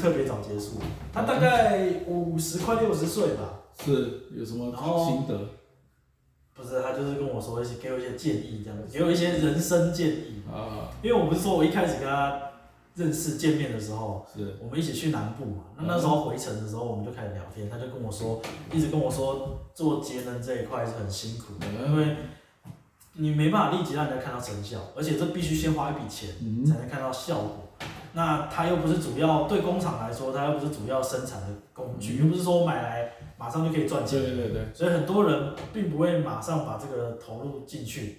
特别早结束，他大概五十快六十岁吧。是有什么心得？不是，他就是跟我说一些，给我一些建议，这样子，给我一些人生建议啊。因为我不是说我一开始跟他认识见面的时候，是我们一起去南部嘛。那那时候回程的时候，我们就开始聊天，他就跟我说，一直跟我说做节能这一块是很辛苦的，因为你没办法立即让人家看到成效，而且这必须先花一笔钱才能看到效果。那他又不是主要，对工厂来说，他又不是主要生产的工具，又不是说我买来。马上就可以赚钱，对对对，所以很多人并不会马上把这个投入进去，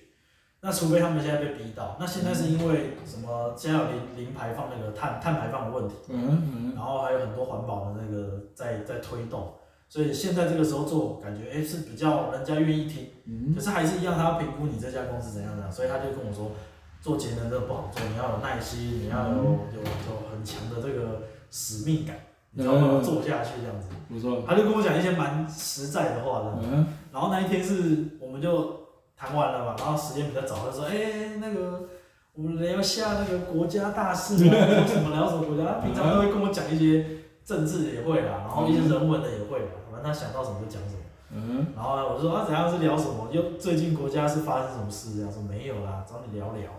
那除非他们现在被逼到。那现在是因为什么？现在有零零排放那个碳碳排放的问题，嗯嗯，然后还有很多环保的那个在在推动，所以现在这个时候做，感觉哎是比较人家愿意听，嗯，可是还是一样，他要评估你这家公司怎样怎样，所以他就跟我说，做节能真的不好做，你要有耐心，你要有有有很强的这个使命感。你知道吗？做下去这样子，不错。他就跟我讲一些蛮实在的话的。嗯。然后那一天是，我们就谈完了嘛，然后时间比较早，他说：“哎、欸，那个我们聊下那个国家大事啊，聊什么聊什么国家。”他平常都会跟我讲一些政治也会啦，然后一些人文的也会啦，反正他想到什么就讲什么。嗯。然后我就说：“啊，怎样是聊什么？又最近国家是发生什么事？”他说：“没有啦，找你聊聊。”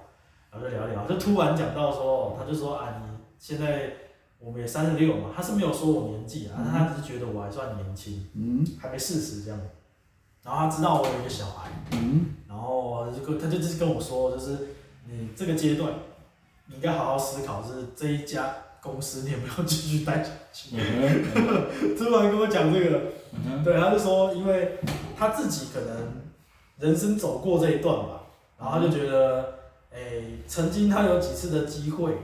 然后就聊聊，就突然讲到说，他就说：“啊，你现在。”我们也三十六嘛，他是没有说我年纪啊，但他只是觉得我还算年轻，嗯，还没四十这样。然后他知道我有一个小孩，嗯，然后就跟他就就是跟我说，就是你这个阶段，你应该好好思考，就是这一家公司你有没有继续待下去。突然跟我讲这个，嗯，对，他就说，因为他自己可能人生走过这一段吧，然后他就觉得，哎，曾经他有几次的机会。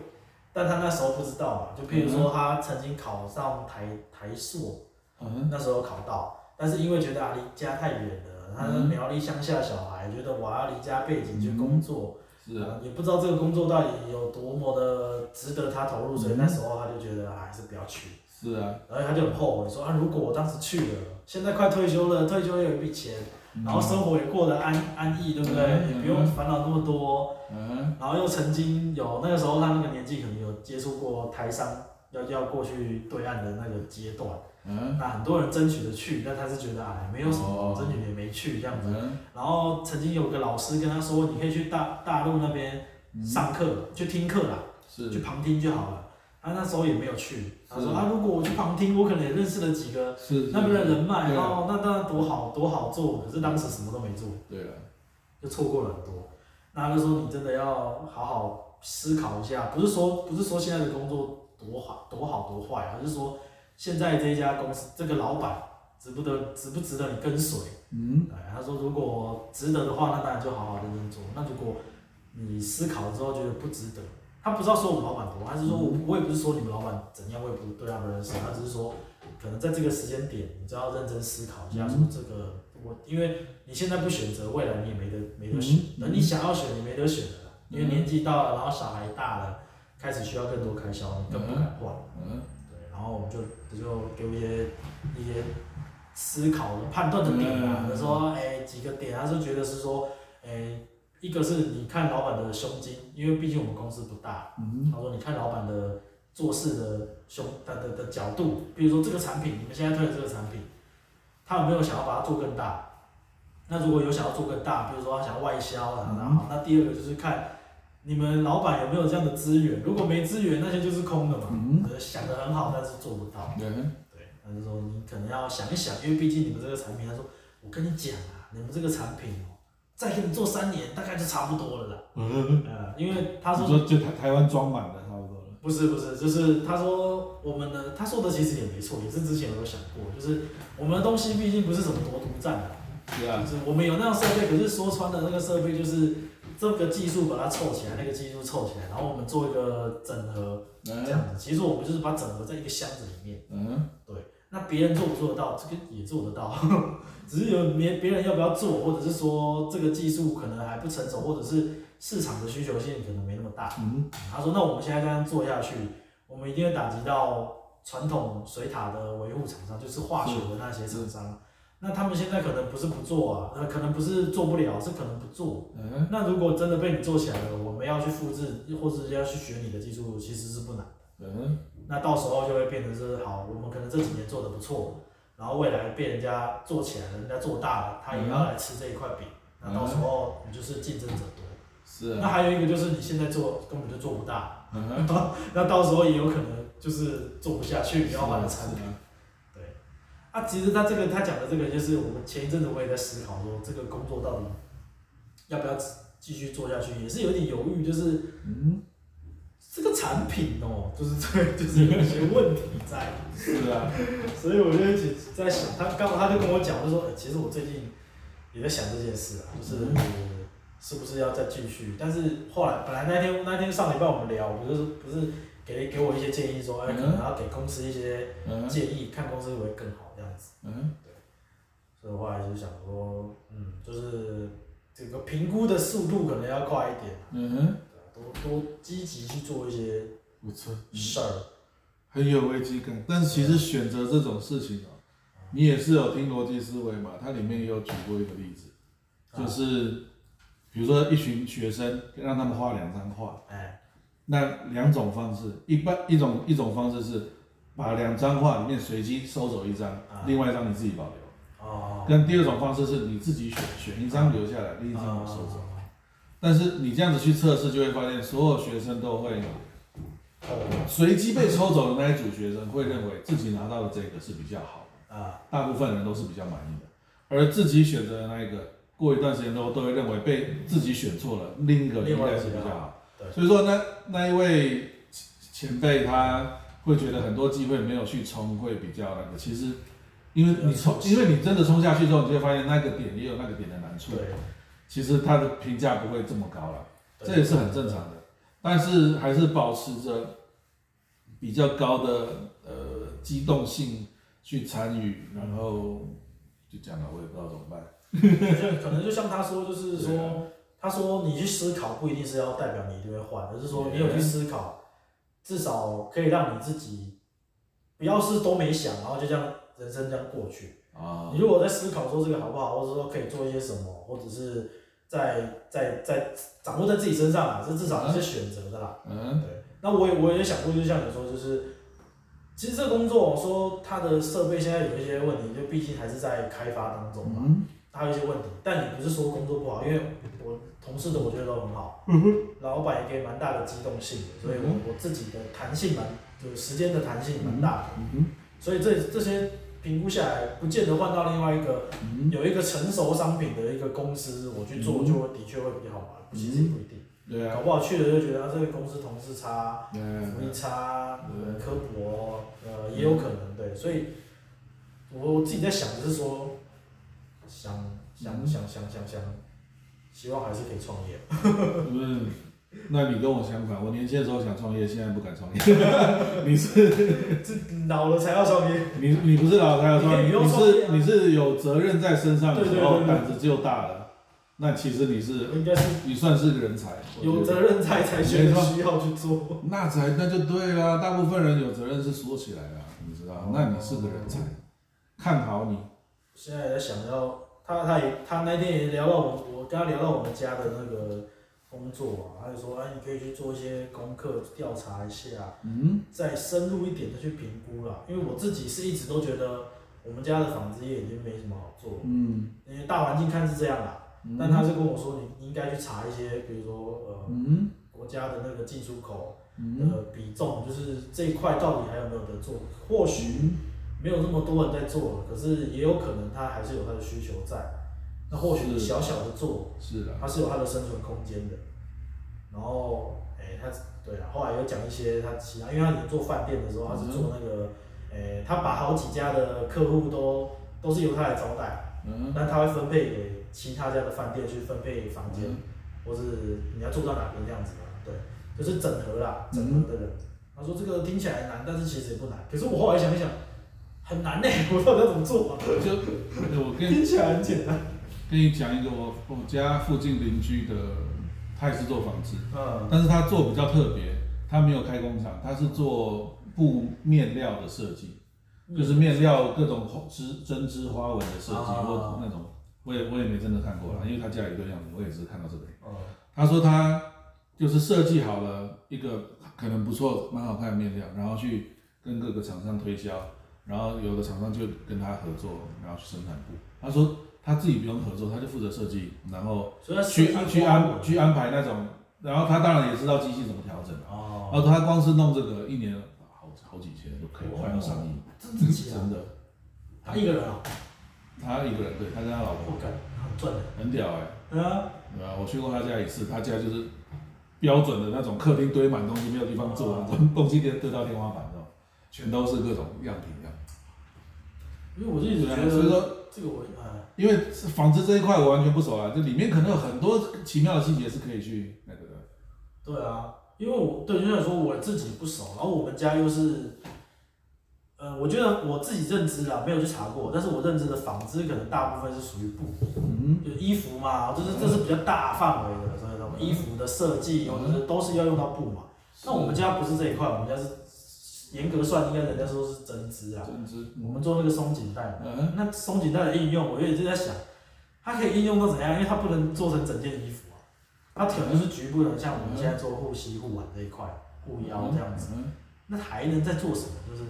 但他那时候不知道嘛，就譬如说他曾经考上台台硕，嗯，那时候考到，但是因为觉得啊离家太远了，他是苗栗乡下小孩，觉得我要离家背景去工作，是啊，也不知道这个工作到底有多么的值得他投入，所以那时候他就觉得还是不要去。是啊，然后他就很后悔说啊，如果我当时去了，现在快退休了，退休又有一笔钱。然后生活也过得安安逸，对不对？也不用烦恼那么多。嗯。然后又曾经有那个时候，他那个年纪可能有接触过台商要要过去对岸的那个阶段。嗯。那很多人争取着去，但他是觉得哎，没有什么争取也没去这样子。然后曾经有个老师跟他说：“你可以去大大陆那边上课，去听课啦，是，去旁听就好了。”他那时候也没有去。他说：“啊，如果我去旁听，我可能也认识了几个那边的人脉，哦那当然多好多好做。可是当时什么都没做，对了，就错过了很多。那他就说你真的要好好思考一下，不是说不是说现在的工作多好多好多坏，而是说现在这一家公司这个老板值不得值不值得你跟随？嗯，哎，他说如果值得的话，那当然就好好认真做。那如果你思考了之后觉得不值得。”他不知道说我们老板多，还是说我我也不是说你们老板怎样，我也不对他不认识。他只是说，可能在这个时间点，你就要认真思考一下，说这个我，因为你现在不选择，未来你也没得没得选。等你想要选，你没得选了，因为年纪到了，然后小孩大了，开始需要更多开销，你更不敢换。嗯，对，然后我们就就给我一些一些思考的判断的点啊，比如说哎几个点，他是觉得是说哎。一个是你看老板的胸襟，因为毕竟我们公司不大。嗯。他说你看老板的做事的胸的的的角度，比如说这个产品，你们现在推的这个产品，他有没有想要把它做更大？那如果有想要做更大，比如说他想要外销啊，然后好，那第二个就是看你们老板有没有这样的资源。如果没资源，那些就是空的嘛。嗯。想的很好，但是做不到。嗯。对，他就说你可能要想一想，因为毕竟你们这个产品，他说我跟你讲啊，你们这个产品。再给你做三年，大概就差不多了啦。嗯，呃，因为他说，说就台台湾装满了差不多了。不是不是，就是他说我们的，他说的其实也没错，也是之前有想过，就是我们的东西毕竟不是什么夺独占的。对啊。就是我们有那样设备，可是说穿了那个设备就是这个技术把它凑起来，那个技术凑起来，然后我们做一个整合，这样子。其实我们就是把整合在一个箱子里面。嗯。对。那别人做不做得到？这个也做得到，只是有别别人要不要做，或者是说这个技术可能还不成熟，或者是市场的需求性可能没那么大。嗯，他说：“那我们现在这样做下去，我们一定会打击到传统水塔的维护厂商，就是化学的那些厂商。那他们现在可能不是不做啊，呃，可能不是做不了，是可能不做。嗯。那如果真的被你做起来了，我们要去复制，或者要去学你的技术，其实是不难的。嗯。那到时候就会变成是好，我们可能这几年做的不错，然后未来被人家做起来了，人家做大了，他也要来吃这一块饼。那到时候你就是竞争者多。是。那还有一个就是你现在做根本就做不大。嗯。那到时候也有可能就是做不下去，你要换的产品。啊，其实他这个他讲的这个，就是我们前一阵子我也在思考说，这个工作到底要不要继续做下去，也是有点犹豫，就是嗯，这个产品哦，就是这就是有一些问题在。是啊。所以我就一直在想，他刚好他就跟我讲，就说，其实我最近也在想这件事啊，就是是不是要再继续？但是后来本来那天那天上礼拜我们聊，不是不是给给我一些建议说，哎，可能要给公司一些建议，看公司会不会更好。嗯，对，所以后来就想说，嗯，就是这个评估的速度可能要快一点，嗯哼，多多积极去做一些不错事儿，很有危机感。但是其实选择这种事情哦，你也是有听逻辑思维嘛？它里面也有举过一个例子，就是比如说一群学生让他们画两张画，哎，那两种方式，一般一种一种方式是。把两张画里面随机收走一张，啊、另外一张你自己保留。哦。跟第二种方式是你自己选选一张留下来，另一张我收走。哦、但是你这样子去测试，就会发现所有学生都会，呃随机被抽走的那一组学生会认为自己拿到的这个是比较好的。啊。大部分人都是比较满意的，而自己选择的那一个，过一段时间之后都会认为被自己选错了，另一个应该是比较好。对。所以说那那一位前辈他。会觉得很多机会没有去冲，会比较那个。其实，因为你冲，因为你真的冲下去之后，你就会发现那个点也有那个点的难处。对。其实他的评价不会这么高了，这也是很正常的。但是还是保持着比较高的呃机动性去参与，然后就讲了，我也不知道怎么办。可能就像他说，就是说，他说你去思考不一定是要代表你一定会换，而是说你有去思考。至少可以让你自己不要是都没想，然后就这样人生这样过去。啊，你如果在思考说这个好不好，或者说可以做一些什么，或者是在在在掌握在自己身上啊，这至少是选择的啦。嗯，对。那我也我也想过，就像你说，就是其实这个工作说它的设备现在有一些问题，就毕竟还是在开发当中嘛。嗯还有一些问题，但你不是说工作不好，因为我同事的我觉得都很好，嗯、哼老板也给蛮大的机动性的，所以我我自己的弹性蛮，就是时间的弹性蛮大的，嗯、哼所以这这些评估下来，不见得换到另外一个、嗯、有一个成熟商品的一个公司，我去做就会的确会比较好玩，其实也不一定，对啊，搞不好去了就觉得啊这个公司同事差，福利差，刻薄，呃也有可能对，所以我我自己在想的是说。想想想想想想，希望还是可以创业。嗯，那你跟我相反，我年轻的时候想创业，现在不敢创业。你是 这老了才要创业？你你不是老了才要创业？你是你是有责任在身上的时候，胆子就大了。那其实你是应该是你算是个人才，有责任才才需要去做。那才那就对了，大部分人有责任是说起来的，你知道？那你是个人才，看好你。现在也在想要他，他也他那天也聊到我，我跟他聊到我们家的那个工作啊，他就说，哎，你可以去做一些功课调查一下，嗯，再深入一点的去评估啦。因为我自己是一直都觉得我们家的纺织业已经没什么好做，嗯，因为大环境看是这样啦，嗯、但他是跟我说，你应该去查一些，比如说呃，嗯、国家的那个进出口的比重，就是这一块到底还有没有得做，或许。嗯没有那么多人在做，可是也有可能他还是有他的需求在。那或许你小小的做，是的，它是有它的生存空间的。然后，哎，他对啊，后来有讲一些他其他，因为他以前做饭店的时候，他是做那个，哎，他把好几家的客户都都是由他来招待，嗯，但他会分配给其他家的饭店去分配房间，或是你要住到哪边这样子嘛，对，就是整合啦，整合的人。他说这个听起来难，但是其实也不难。可是我后来想一想。很难呢，我到底要怎么做啊？就我跟听起来很简单。跟你讲一个我我家附近邻居的，他也是做纺织，嗯，但是他做比较特别，他没有开工厂，他是做布面料的设计，就是面料各种织针织花纹的设计或那种，我也我也没真的看过啦，因为他家里一个样子，我也是看到这个。他说他就是设计好了一个可能不错、蛮好看的面料，然后去跟各个厂商推销，然后有的厂商就跟他合作，然后去生产布。他说他自己不用合作，他就负责设计，然后去去安去安排那种，然后他当然也知道机器怎么调整。哦。然后他光是弄这个一年好好几千就可以快要上亿。真的？真的。他一个人啊？他一个人，对，他跟他老婆。很赚的。很屌哎。对啊。我去过他家一次，他家就是标准的那种客厅堆满东西，没有地方坐，东东西堆堆到天花板上，全都是各种样品这样。因为我一直觉得，所以说这个我啊，因为纺织这一块我完全不熟啊，这里面可能有很多奇妙的细节是可以去那个的。对啊，因为我对，就像说我自己不熟，然后我们家又是。呃，我觉得我自己认知啊，没有去查过，但是我认知的纺织可能大部分是属于布，嗯，就衣服嘛，就是这是比较大范围的，所以说衣服的设计或者是都是要用到布嘛。那我们家不是这一块，我们家是严格算应该人家说是针织啊，针织，我们做那个松紧带，嗯，那松紧带的应用，我也一直在想，它可以应用到怎样？因为它不能做成整件衣服啊，它可能是局部的，像我们现在做护膝、护腕这一块，护腰这样子，那还能再做什么？就是。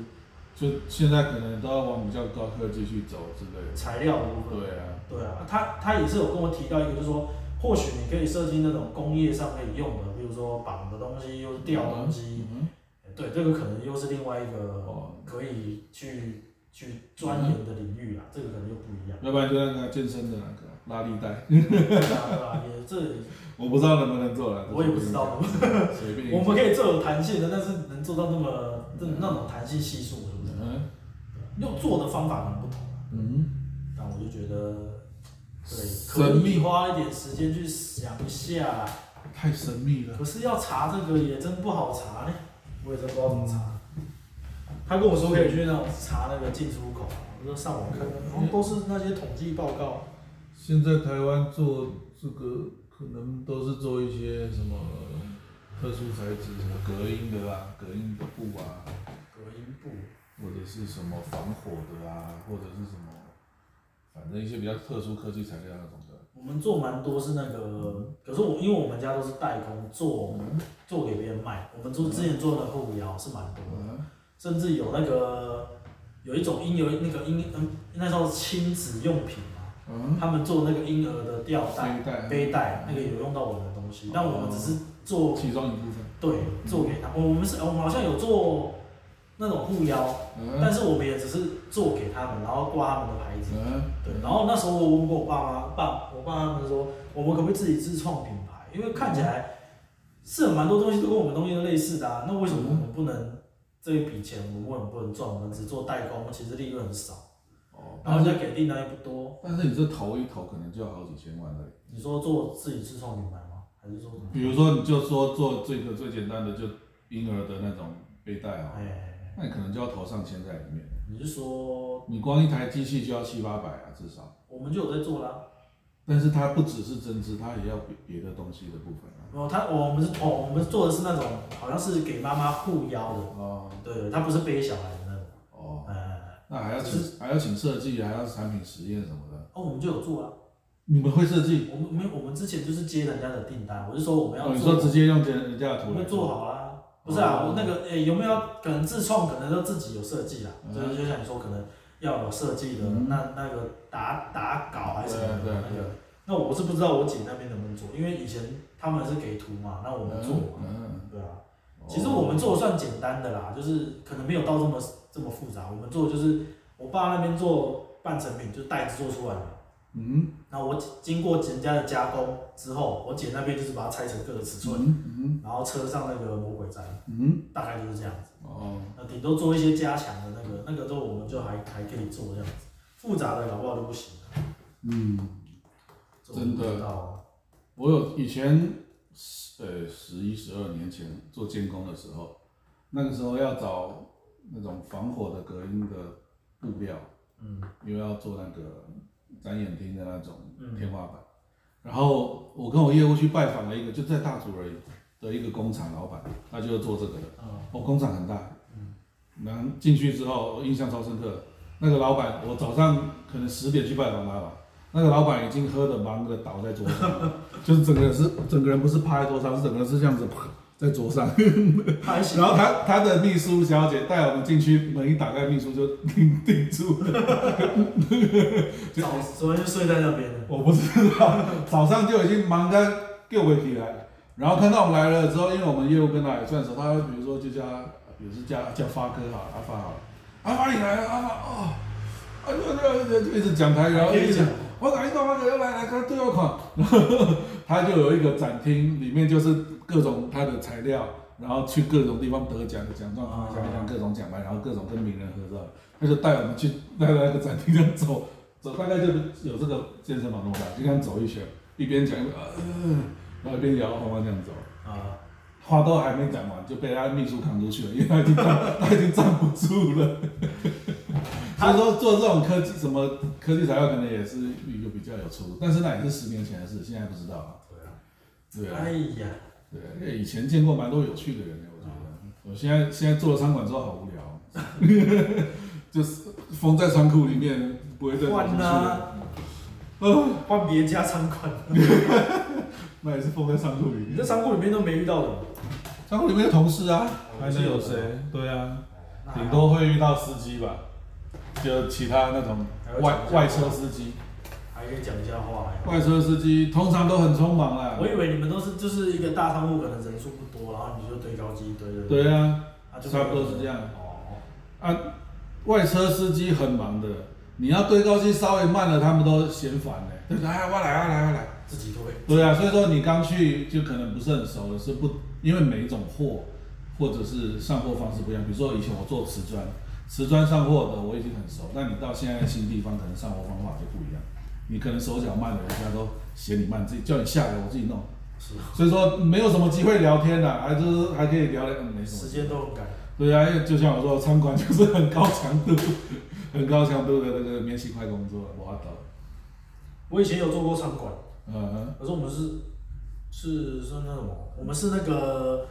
就现在可能都要往比较高科技去走之类的材料的部分。对啊，对啊，他他也是有跟我提到一个，就是说或许你可以设计那种工业上可以用的，比如说绑的东西，又是吊东西。嗯。对，这个可能又是另外一个可以去去钻研的领域啦，这个可能又不一样。要不然就那个健身的那个拉力带。对啊，也这 我不知道能不能做了。我也不知道。随便。我们可以做有弹性的，但是能做到那么那那种弹性系数。嗯，用做的方法很不同，嗯，但我就觉得，对，可以花一点时间去想一下。太神秘了。可是要查这个也真不好查呢，我也真不知道怎么查。他跟我说可以去那种查那个进出口，我说上网看看，好像都是那些统计报告。现在台湾做这个可能都是做一些什么特殊材质，什么隔音的啊，隔音的布啊。隔音布。或者是什么防火的啊，或者是什么，反正一些比较特殊科技材料那种的。我们做蛮多是那个，嗯、可是我因为我们家都是代工做，嗯、做给别人卖。我们做之前做的护腰是蛮多的，嗯、甚至有那个有一种婴儿那个婴嗯，那叫亲子用品嘛，嗯、他们做那个婴儿的吊带、背带，那个有用到我们的东西，嗯、但我们只是做其中一部分。对，做给他。我们是，我们好像有做。那种护腰，嗯、但是我们也只是做给他们，然后挂他们的牌子。嗯、对，然后那时候我问过我爸妈，爸，我爸他们说，我们可不可以自己自创品牌？因为看起来是有蛮多东西都跟我们东西都类似的啊，那为什么我们不能这一笔钱我们为什么不能赚？我们只做代工，其实利润很少。哦。然后再给订单又不多。但是你这投一投，可能就要好几千万了。你说做自己自创品牌吗？还是说？比如说，你就说做这个最简单的，就婴儿的那种背带啊。哎那你可能就要投上千在里面。你是说，你光一台机器就要七八百啊，至少。我们就有在做啦。但是它不只是针织，它也要别别的东西的部分啊。哦，它我们是哦，我们做的是那种好像是给妈妈护腰的。哦。对，它不是背小孩的那种。哦。哎。那还要请还要请设计，还要产品实验什么的。哦，我们就有做啊。你们会设计？我们没有，我们之前就是接人家的订单，我就说我们要做。你说直接用人人家的图。我们做好啊。不是啊，我那个诶、欸，有没有可能自创？可能都自己有设计啦。嗯、就是就像你说，可能要有设计的，嗯、那那个打打稿还是什么的那个。那我是不知道我姐那边能不能做，因为以前他们是给图嘛，那我们做嘛，嗯、对啊。其实我们做的算简单的啦，就是可能没有到这么这么复杂。我们做的就是我爸那边做半成品，就是袋子做出来的。嗯，那我经过人家的加工之后，我姐那边就是把它拆成各个尺寸，嗯嗯、然后车上那个魔鬼毡，嗯，大概就是这样子。哦，那顶多做一些加强的那个，那个都我们就还还可以做这样子，复杂的搞不好就不行。嗯，真的，我有以前十呃十一十二年前做监工的时候，那个时候要找那种防火的隔音的布料，嗯，因为要做那个。展演厅的那种天花板，嗯、然后我跟我业务去拜访了一个就在大竹而已的一个工厂老板，他就是做这个的。哦，工厂很大。嗯。然后进去之后，印象超深刻。那个老板，我早上可能十点去拜访他吧。那个老板已经喝的忙的倒在桌上，就是整个人是整个人不是趴在桌上，是整个人是这样子在桌上。然后他他的秘书小姐带我们进去，门一打开，秘书就定定住了。早昨天就睡在那边了。我不知道，早上就已经忙得叫不起来。然后看到我们来了之后，因为我们业务跟他也算熟，他比如说就叫，比如是叫叫发哥哈，阿发好，阿发你来了，阿发哦，啊就就就一直讲台，然后一直讲，我赶紧到发哥来来他对我款，然后他就有一个展厅，里面就是各种他的材料，然后去各种地方得奖的奖状啊，奖奖各种奖牌，然后各种跟名人合照，他就带我们去带那个展厅这样走，走大概就有这个健身房那么大，就这样走一圈，一边讲一边呃。然后一边摇晃晃这样走，啊，话都还没讲完就被他秘书扛出去了，因为他已经站，他已经站不住了。所以说做这种科技什么科技材料可能也是一个比较有出路，但是那也是十年前的事，现在不知道啊。对啊。对啊。哎呀。对，因为以前见过蛮多有趣的人的，我觉得。我现在现在做了餐馆之后好无聊，就是封在仓库里面，不会再出去。换啊。嗯，换别家餐馆。那也是封在仓库里面。你在仓库里面都没遇到人。仓库里面的同事啊，还是有谁？对啊，顶多会遇到司机吧，就其他那种外外车司机。还可以讲一下话。外车司机通常都很匆忙啦。我以为你们都是就是一个大仓库，可能人数不多，然后你就堆高机堆的。对啊，差不多是这样。哦。啊，外车司机很忙的，你要堆高机稍微慢了，他们都嫌烦嘞。对，哎，我来，我来，我来。自己都会。对啊，所以说你刚去就可能不是很熟的，是不？因为每一种货或者是上货方式不一样。比如说以前我做瓷砖，瓷砖上货的我已经很熟，但你到现在新地方，可能上货方法就不一样。你可能手脚慢的，人家都嫌你慢，自己叫你下来，我自己弄。是。所以说没有什么机会聊天的，还是还可以聊聊，嗯，没什么。时间都很赶。对啊，因为就像我说，餐馆就是很高强度、很高强度的那个免洗快工作，我懂。我以前有做过餐馆。嗯，可是我们是是是那什么，我们是那个，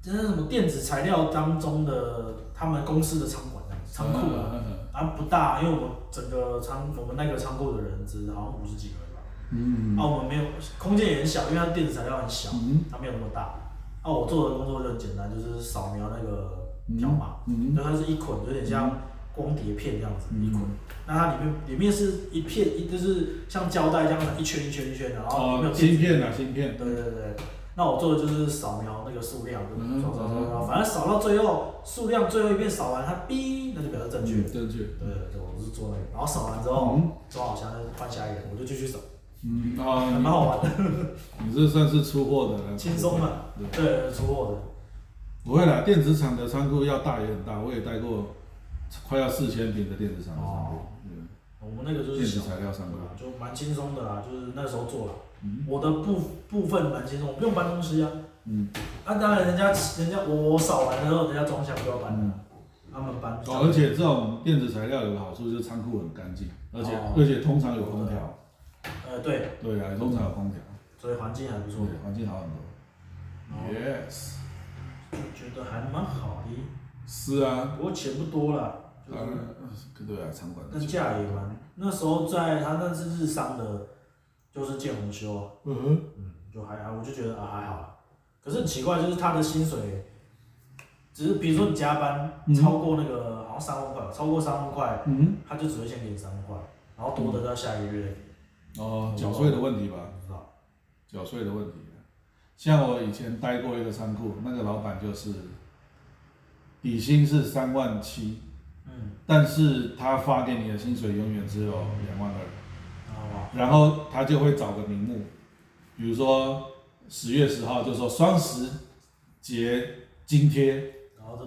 就是什么电子材料当中的他们公司的仓管仓库啊，啊不大，因为我们整个仓我们那个仓库的人只好像五十几个人吧，嗯，啊我们没有空间也很小，因为它电子材料很小，它没有那么大，啊我做的工作就很简单，就是扫描那个条码，嗯，就它是一捆，有点像。光碟片这样子一捆，那它里面里面是一片一就是像胶带这样子一圈一圈一圈的，然后芯片啊芯片。对对对，那我做的就是扫描那个数量，扫扫扫扫，反正扫到最后数量最后一遍扫完，它哔，那就表示正确。正确。对对，我是做那个，然后扫完之后装好箱，换下一个，我就继续扫。嗯啊，蛮好玩的。你这算是出货的。轻松嘛。对，出货的。不会啦，电子厂的仓库要大也很大，我也带过。快要四千平的电子厂的仓库，嗯，我们那个就是电子材料仓库，就蛮轻松的啦，就是那时候做了，我的部部分蛮轻松，我不用搬东西啊，嗯，啊当然人家人家我我扫完之后，人家装箱就要搬了，他们搬。哦，而且这种电子材料有个好处就是仓库很干净，而且而且通常有空调，呃对，对啊，通常有空调，所以环境还不错，环境好很多，yes，就觉得还蛮好的。是啊，不过钱不多啦，就是，对啊，场馆。但价也蛮，那时候在他那是日商的，就是建红修，嗯哼，嗯，就还好，我就觉得啊还好，可是很奇怪，就是他的薪水，只是比如说你加班超过那个好像三万块，超过三万块，嗯，他就只会先给你三万块，然后多的到下一个月。哦，缴税的问题吧？不知道，缴税的问题。像我以前待过一个仓库，那个老板就是。底薪是三万七，嗯，但是他发给你的薪水永远只有两万二，哦，然后他就会找个名目，比如说十月十号就说双十节津贴，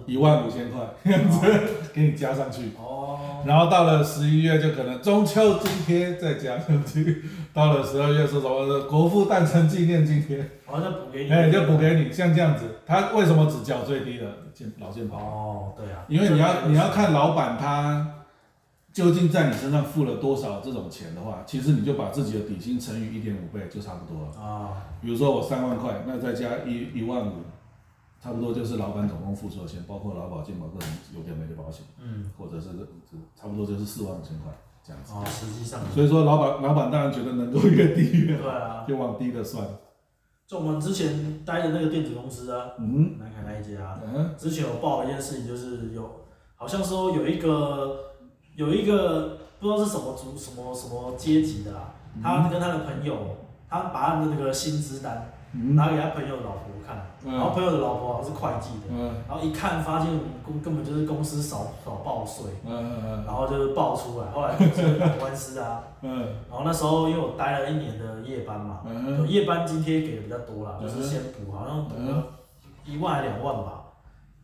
一万五千块这样子给你加上去，哦，然后到了十一月就可能中秋津贴再加上去，到了十二月是什么国父诞辰纪念津贴，好像补给你，哎，就补给你，像这样子，他为什么只缴最低的？老健保。哦，对啊，因为你要你要看老板他究竟在你身上付了多少这种钱的话，其实你就把自己的底薪乘以一点五倍就差不多了。啊。比如说我三万块，那再加一一万五，差不多就是老板总共付出的钱，包括劳保、健保各种有的没的保险，嗯，或者是差不多就是四万五千块这样子。哦，实际上。所以说老板老板当然觉得能够越低越好，对啊，就往低的算。就我们之前待的那个电子公司啊，嗯，南凯那一家，嗯，之前有报一件事情，就是有好像说有一个有一个不知道是什么族什么什么阶级的啊，他跟他的朋友，他把他的那个薪资单。拿给他朋友的老婆看，然后朋友的老婆好像是会计的，然后一看发现公根本就是公司少少报税，然后就是报出来，后来公司打官司啊，然后那时候因为我待了一年的夜班嘛，就夜班津贴给的比较多啦，就是先补，好像补了一万还两万吧，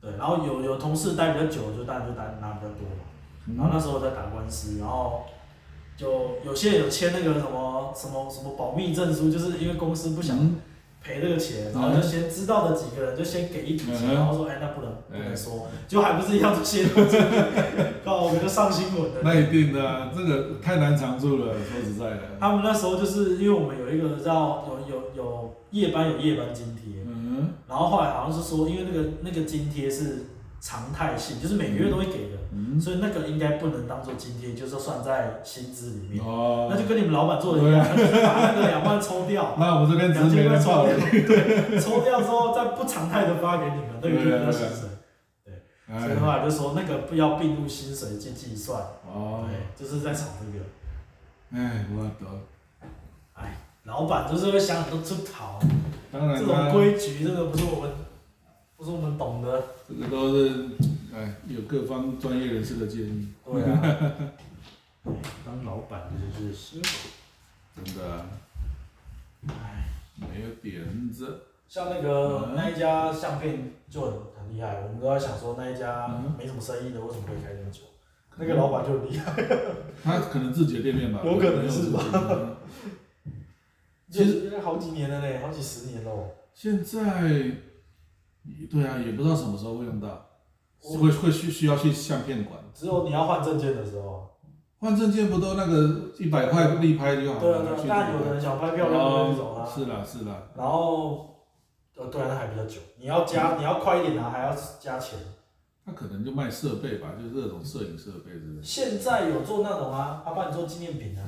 对，然后有有同事待比较久，就当然就拿拿比较多嘛，然后那时候我在打官司，然后就有些人有签那个什么什么什么保密证书，就是因为公司不想。赔这个钱，然后就先知道的几个人就先给一笔钱，然后说，哎，那不能不能说，就还不是一样子先，然后我们就上新闻了。那一定的，这个太难藏住了，说实在的。他们那时候就是因为我们有一个叫有有有夜班有夜班津贴，嗯，然后后来好像是说，因为那个那个津贴是。常态性就是每个月都会给的，嗯、所以那个应该不能当做津贴，就是算在薪资里面。哦，那就跟你们老板做的一样，啊、把那个两万抽掉，那我们这边两千块抽掉，对，抽掉之后再不常态的发给你们，那个就叫薪水。对，所以的话就说那个不要并入薪水去计算。哦，对，就是在炒这个。哎，我懂。哎，老板就是会想很多出逃，当然这种规矩，这个不是我们。不是我们懂的，这个都是哎，有各方专业人士的建议。对啊，当老板就是辛苦，真的。哎，没有点子。像那个那一家相片就很很厉害，我们都在想说那一家没什么生意的，为什么可以开这么久？那个老板就很厉害。他可能自己的店面吧。有可能是吧。其实应该好几年了嘞，好几十年喽。现在。对啊，也不知道什么时候会用到，会会需需要去相片馆。只有你要换证件的时候。换证件不都那个一百块立拍就好了？对啊对啊，但有的人想拍漂亮的那种啊。是啦是啦。然后，呃，对啊，那还比较久。你要加，你要快一点拿，还要加钱。那可能就卖设备吧，就是这种摄影设备之类。现在有做那种啊，他帮你做纪念品啊。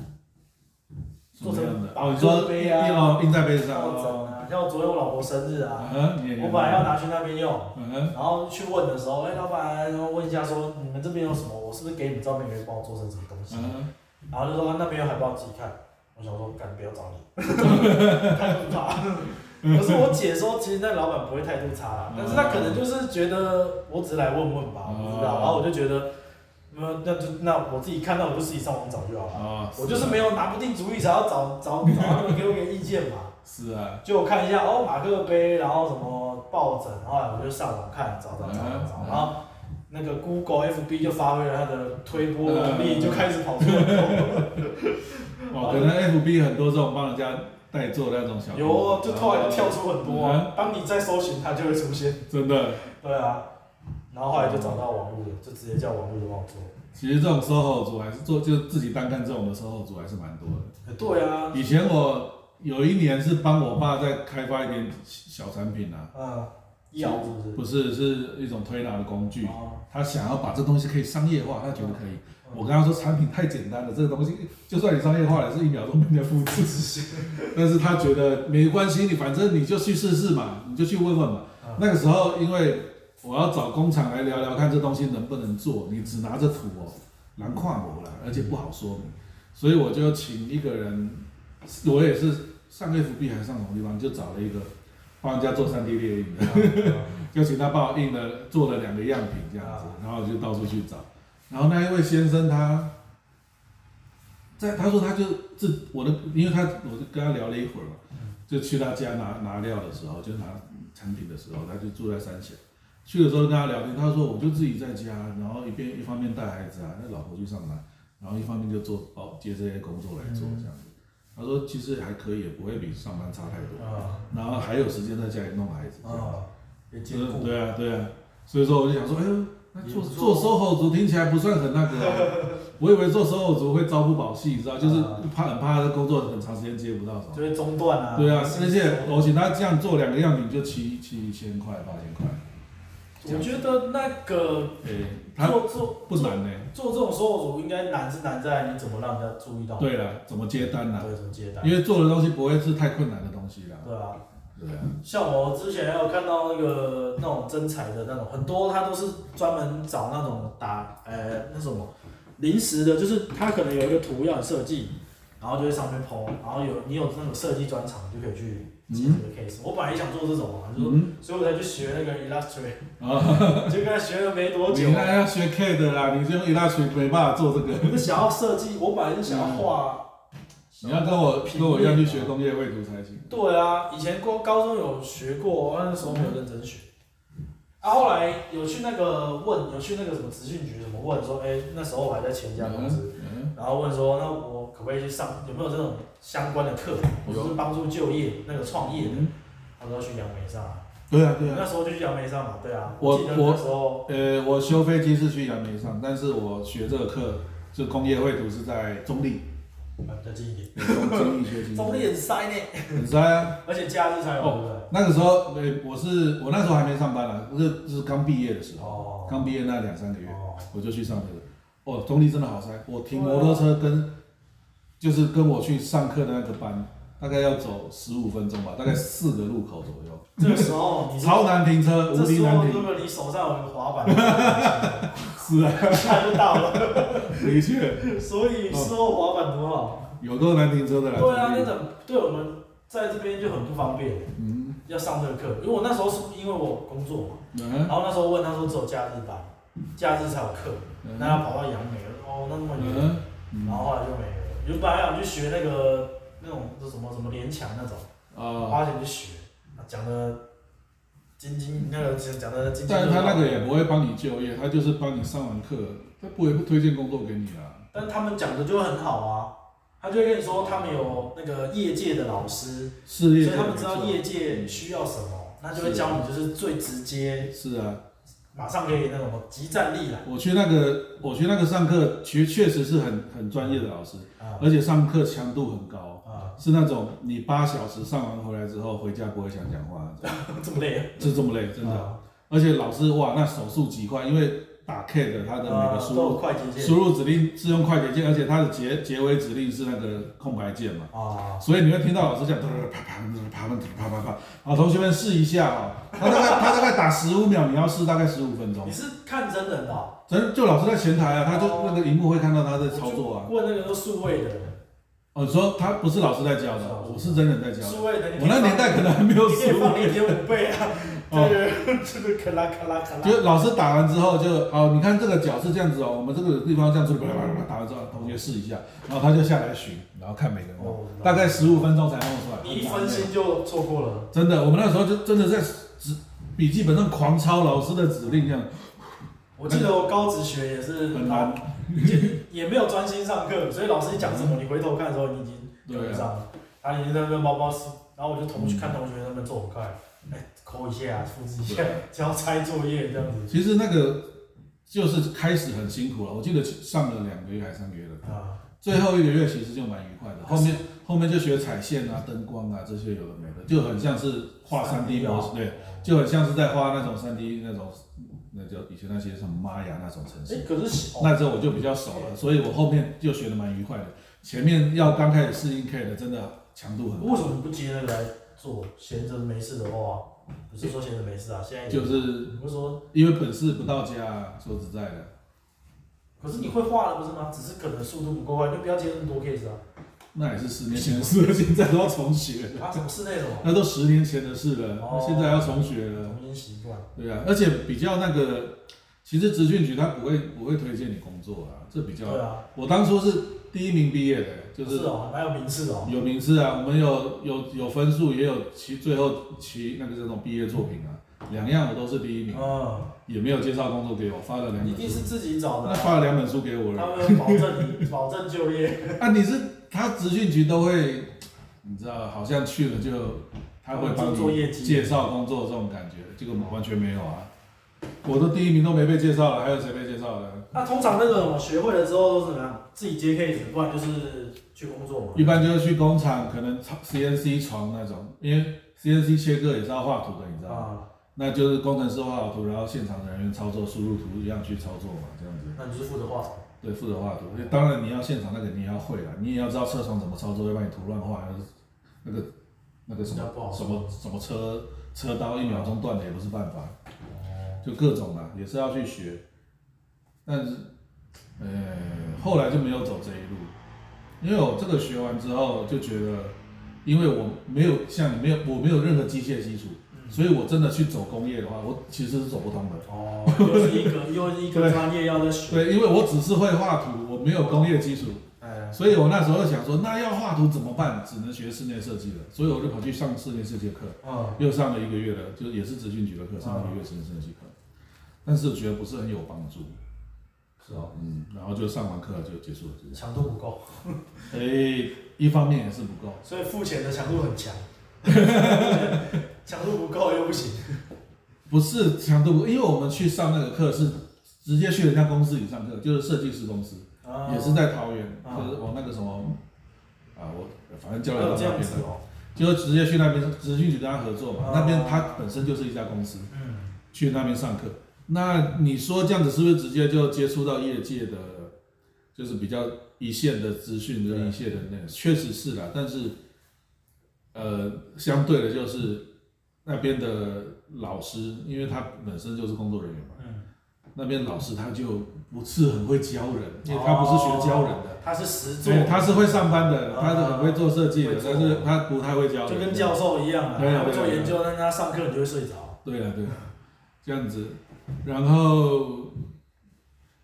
做成哦，你说杯啊，印印在杯上哦。像我昨天我老婆生日啊，我本来要拿去那边用，然后去问的时候，哎，老板，然后问一下说，你们这边有什么？我是不是给你们照片，可以帮我做成什么东西？然后就说他那边有海报，自己看。我想说，干，不要找你，态度差。可是我姐说，其实那老板不会态度差，但是他可能就是觉得我只是来问问吧，我不知道。然后我就觉得。那那就那我自己看到我就自己上网找就好了。啊，我就是没有拿不定主意，才要找找找他们 给我个意见嘛。是啊。就我看一下哦，马克杯，然后什么抱枕，后来我就上网看，找找找找找，然后那个 Google FB 就发挥了它的推波能力，就开始跑出来。哦，可能 FB 很多这种帮人家代做的那种小。有，就突然就跳出很多啊，当你在搜寻，它就会出现。真的。对啊。然后后来就找到网络的，就直接叫网络的帮我做。其实这种 SOHO 族还是做，就自己单干这种的 SOHO 族还是蛮多的。对啊。以前我有一年是帮我爸在开发一点小产品啊。嗯。医疗是不是？不是，是一种推拿的工具。他想要把这东西可以商业化，他觉得可以。我跟他说产品太简单了，这个东西就算你商业化也是一秒钟被人复制。但是他觉得没关系，你反正你就去试试嘛，你就去问问嘛。那个时候因为。我要找工厂来聊聊，看这东西能不能做。你只拿着土哦，难跨模了，而且不好说明。所以我就请一个人，我也是上 FB 还是上什么地方，就找了一个帮人家做 3D 列印的，就请他帮我印了，做了两个样品这样子，然后就到处去找。然后那一位先生他，在他说他就自我的，因为他我就跟他聊了一会儿嘛，就去他家拿拿料的时候，就拿产品的时候，他就住在三峡。去的时候跟他聊天，他说我就自己在家，然后一边一方面带孩子啊，那老婆去上班，然后一方面就做哦接这些工作来做这样子。他说其实还可以，也不会比上班差太多。然后还有时间在家里弄孩子。啊，也兼顾。对啊对啊，所以说我就想说，哎呦，做做 SOHO 族听起来不算很那个，我以为做 SOHO 族会朝不保夕，你知道，就是怕很怕他的工作很长时间接不到手，就会中断啊。对啊，而且而且他这样做两个样品就七七千块八千块。我觉得那个做做不难呢，做这种 SOHO 族应该难是难在你怎么让人家注意到。对了，怎么接单呢？对，怎么接单？因为做的东西不会是太困难的东西啦。对啊。对啊，像我之前还有看到那个那种真材的那种，很多他都是专门找那种打，呃，那什么临时的，就是他可能有一个图要设计，然后就在上面 po，然后有你有那种设计专长，就可以去接这个 case。我本来也想做这种啊，就是所以我才去学那个 Illustrator，就跟他学了没多久。你那要学 CAD 的啦，你就用 Illustrator 没办法做这个。我是想要设计，我本来是想要画。你要跟我跟我一样去学工业绘图才行。对啊，以前高高中有学过，那时候没有认真学。啊，后来有去那个问，有去那个什么职训局什么问说，哎，那时候我还在前一家公司，然后问说，那我可不可以去上，有没有这种相关的课，或者是帮助就业那个创业的？他说去杨梅上。对啊对啊。那时候就去杨梅上嘛，对啊。我我呃，我修飞机是去杨梅上，但是我学这个课就工业绘图是在中立。比较近一点，中立学习，中坜很塞呢，很塞啊，而且假日才有？那个时候，呃，我是我那时候还没上班呢，是是刚毕业的时候，刚毕业那两三个月，我就去上这个。哦，中立真的好塞，我停摩托车跟，就是跟我去上课的那个班，大概要走十五分钟吧，大概四个路口左右。这个时候，超难停车，无敌难停。如果你手上有个滑板。是啊，看不到了。的确。所以说滑板多好。有够难停车的啦。对啊，那种对我们在这边就很不方便。嗯。要上这个课，因为我那时候是因为我工作嘛。嗯。然后那时候问他说只有假日班，假日才有课，那要跑到杨梅，哦，那么远。然后后来就没了。原本来想去学那个那种是什么什么联强那种。啊。花钱去学，讲的。晶晶那个讲的晶晶，但是他那个也不会帮你就业，他就是帮你上完课，他不会不推荐工作给你啊。但他们讲的就很好啊，他就会跟你说他们有那个业界的老师，所以他们知道业界需要什么，那就会教你就是最直接。是啊。马上可以那种即战力了。我去那个，我去那个上课，其实确实是很很专业的老师，而且上课强度很高，是那种你八小时上完回来之后，回家不会想讲话，这么累啊？是这么累，真的。而且老师哇，那手速极快，因为。打 CAD 的，它的每个输入输入指令是用快捷键，而且它的结结尾指令是那个空白键嘛。啊。所以你会听到老师讲啪啪啪啪啪啪啪，好，同学们试一下啊。他大概他大概打十五秒，你要试大概十五分钟。你是看真人的？真就老师在前台啊，他就那个荧幕会看到他在操作啊。问那个都数位的。哦，你说他不是老师在教的，我是真人在教。数位的，我那年代可能还没有数位。一点五倍啊。哦，这个咔啦咔啦咔啦。就老师打完之后就，哦，你看这个角是这样子哦，我们这个地方这样子，打完之后同学试一下，然后他就下来巡，然后看每个人，大概十五分钟才弄出来。你一分心就错过了。真的，我们那时候就真的在纸笔记本上狂抄老师的指令这样。我记得我高职学也是很难，也没有专心上课，所以老师一讲什么，你回头看的时候你已经跟不上了。啊，你在那边包包撕，然后我就同去看同学他们做很快。哎，抠一下，复制一下，交差作业这样子。其实那个就是开始很辛苦了，我记得上了两个月还是三个月的啊。最后一个月其实就蛮愉快的，后面后面就学彩线啊、灯光啊这些有的没的，就很像是画三 D 模式，对，就很像是在画那种三 D 那种，那叫以前那些什么玛雅那种城市。哎，可是那时候我就比较熟了，所以我后面就学的蛮愉快的。前面要刚开始适应 CAD 的，真的强度很高。为什么你不接着来？做闲着没事的话，不是说闲着没事啊，现在就是不是说因为本事不到家，啊，说实在的。可是你会画了不是吗？只是可能速度不够快，你就不要接那么多 case 啊。那也是十年前的事了，现在都要重学。啊，什么是那种？那都十年前的事了，哦、现在要重学了。重新习惯。对啊，而且比较那个，其实职训局他不会不会推荐你工作啊，这比较。对啊。我当初是第一名毕业的。就是哦，还有名次哦。有名次啊，我们有有有分数，也有其最后其那个这种毕业作品啊，两样我都是第一名。嗯。也没有介绍工作给我，发了两本书。一定是自己找的。那发了两本书给我了。他们保证你保证就业。啊，你是他职训局都会，你知道，好像去了就他会帮你介绍工作这种感觉，这个完全没有啊。我的第一名都没被介绍了，还有谁被介绍了？那通常那种我学会了之后都是怎么样？自己接 case，不然就是去工作嘛。一般就是去工厂，可能 CNC 床那种，因为 CNC 切割也是要画图的，你知道吗？啊、那就是工程师画好图，然后现场的人员操作输入图一样去操作嘛，这样子。那你就是负责画图。对，负责画图。当然你要现场那个你也要会啊，你也要知道车床怎么操作，要不然你图乱画，那个那个什么什么什么车车刀一秒钟断了也不是办法。就各种啦，也是要去学，但是，呃，后来就没有走这一路，因为我这个学完之后就觉得，因为我没有像你没有我没有任何机械基础，所以我真的去走工业的话，我其实是走不通的。哦，又是一个又是一个专业要的学。对，因为我只是会画图，我没有工业基础，哎，所以我那时候想说，那要画图怎么办？只能学室内设计了，所以我就跑去上室内设计课，哦，又上了一个月的，就也是职训局的课，上了一个月室内设计课。但是觉得不是很有帮助，是哦，嗯，然后就上完课就结束了，强度不够，诶，一方面也是不够，所以付钱的强度很强，强度不够又不行，不是强度因为我们去上那个课是直接去人家公司里上课，就是设计师公司，也是在桃园，就是我那个什么，啊，我反正教了那边的，就直接去那边，直接去跟他合作嘛，那边他本身就是一家公司，嗯，去那边上课。那你说这样子是不是直接就接触到业界的，就是比较一线的资讯跟一线的那个？确实是啦，但是，呃，相对的就是那边的老师，因为他本身就是工作人员嘛，嗯，那边老师他就不是很会教人，因为他不是学教人的，他是实做，他是会上班的，他是很会做设计的，但是他不太会教，就跟教授一样啊，做研究，但他上课你就会睡着。对啊对了，这样子。然后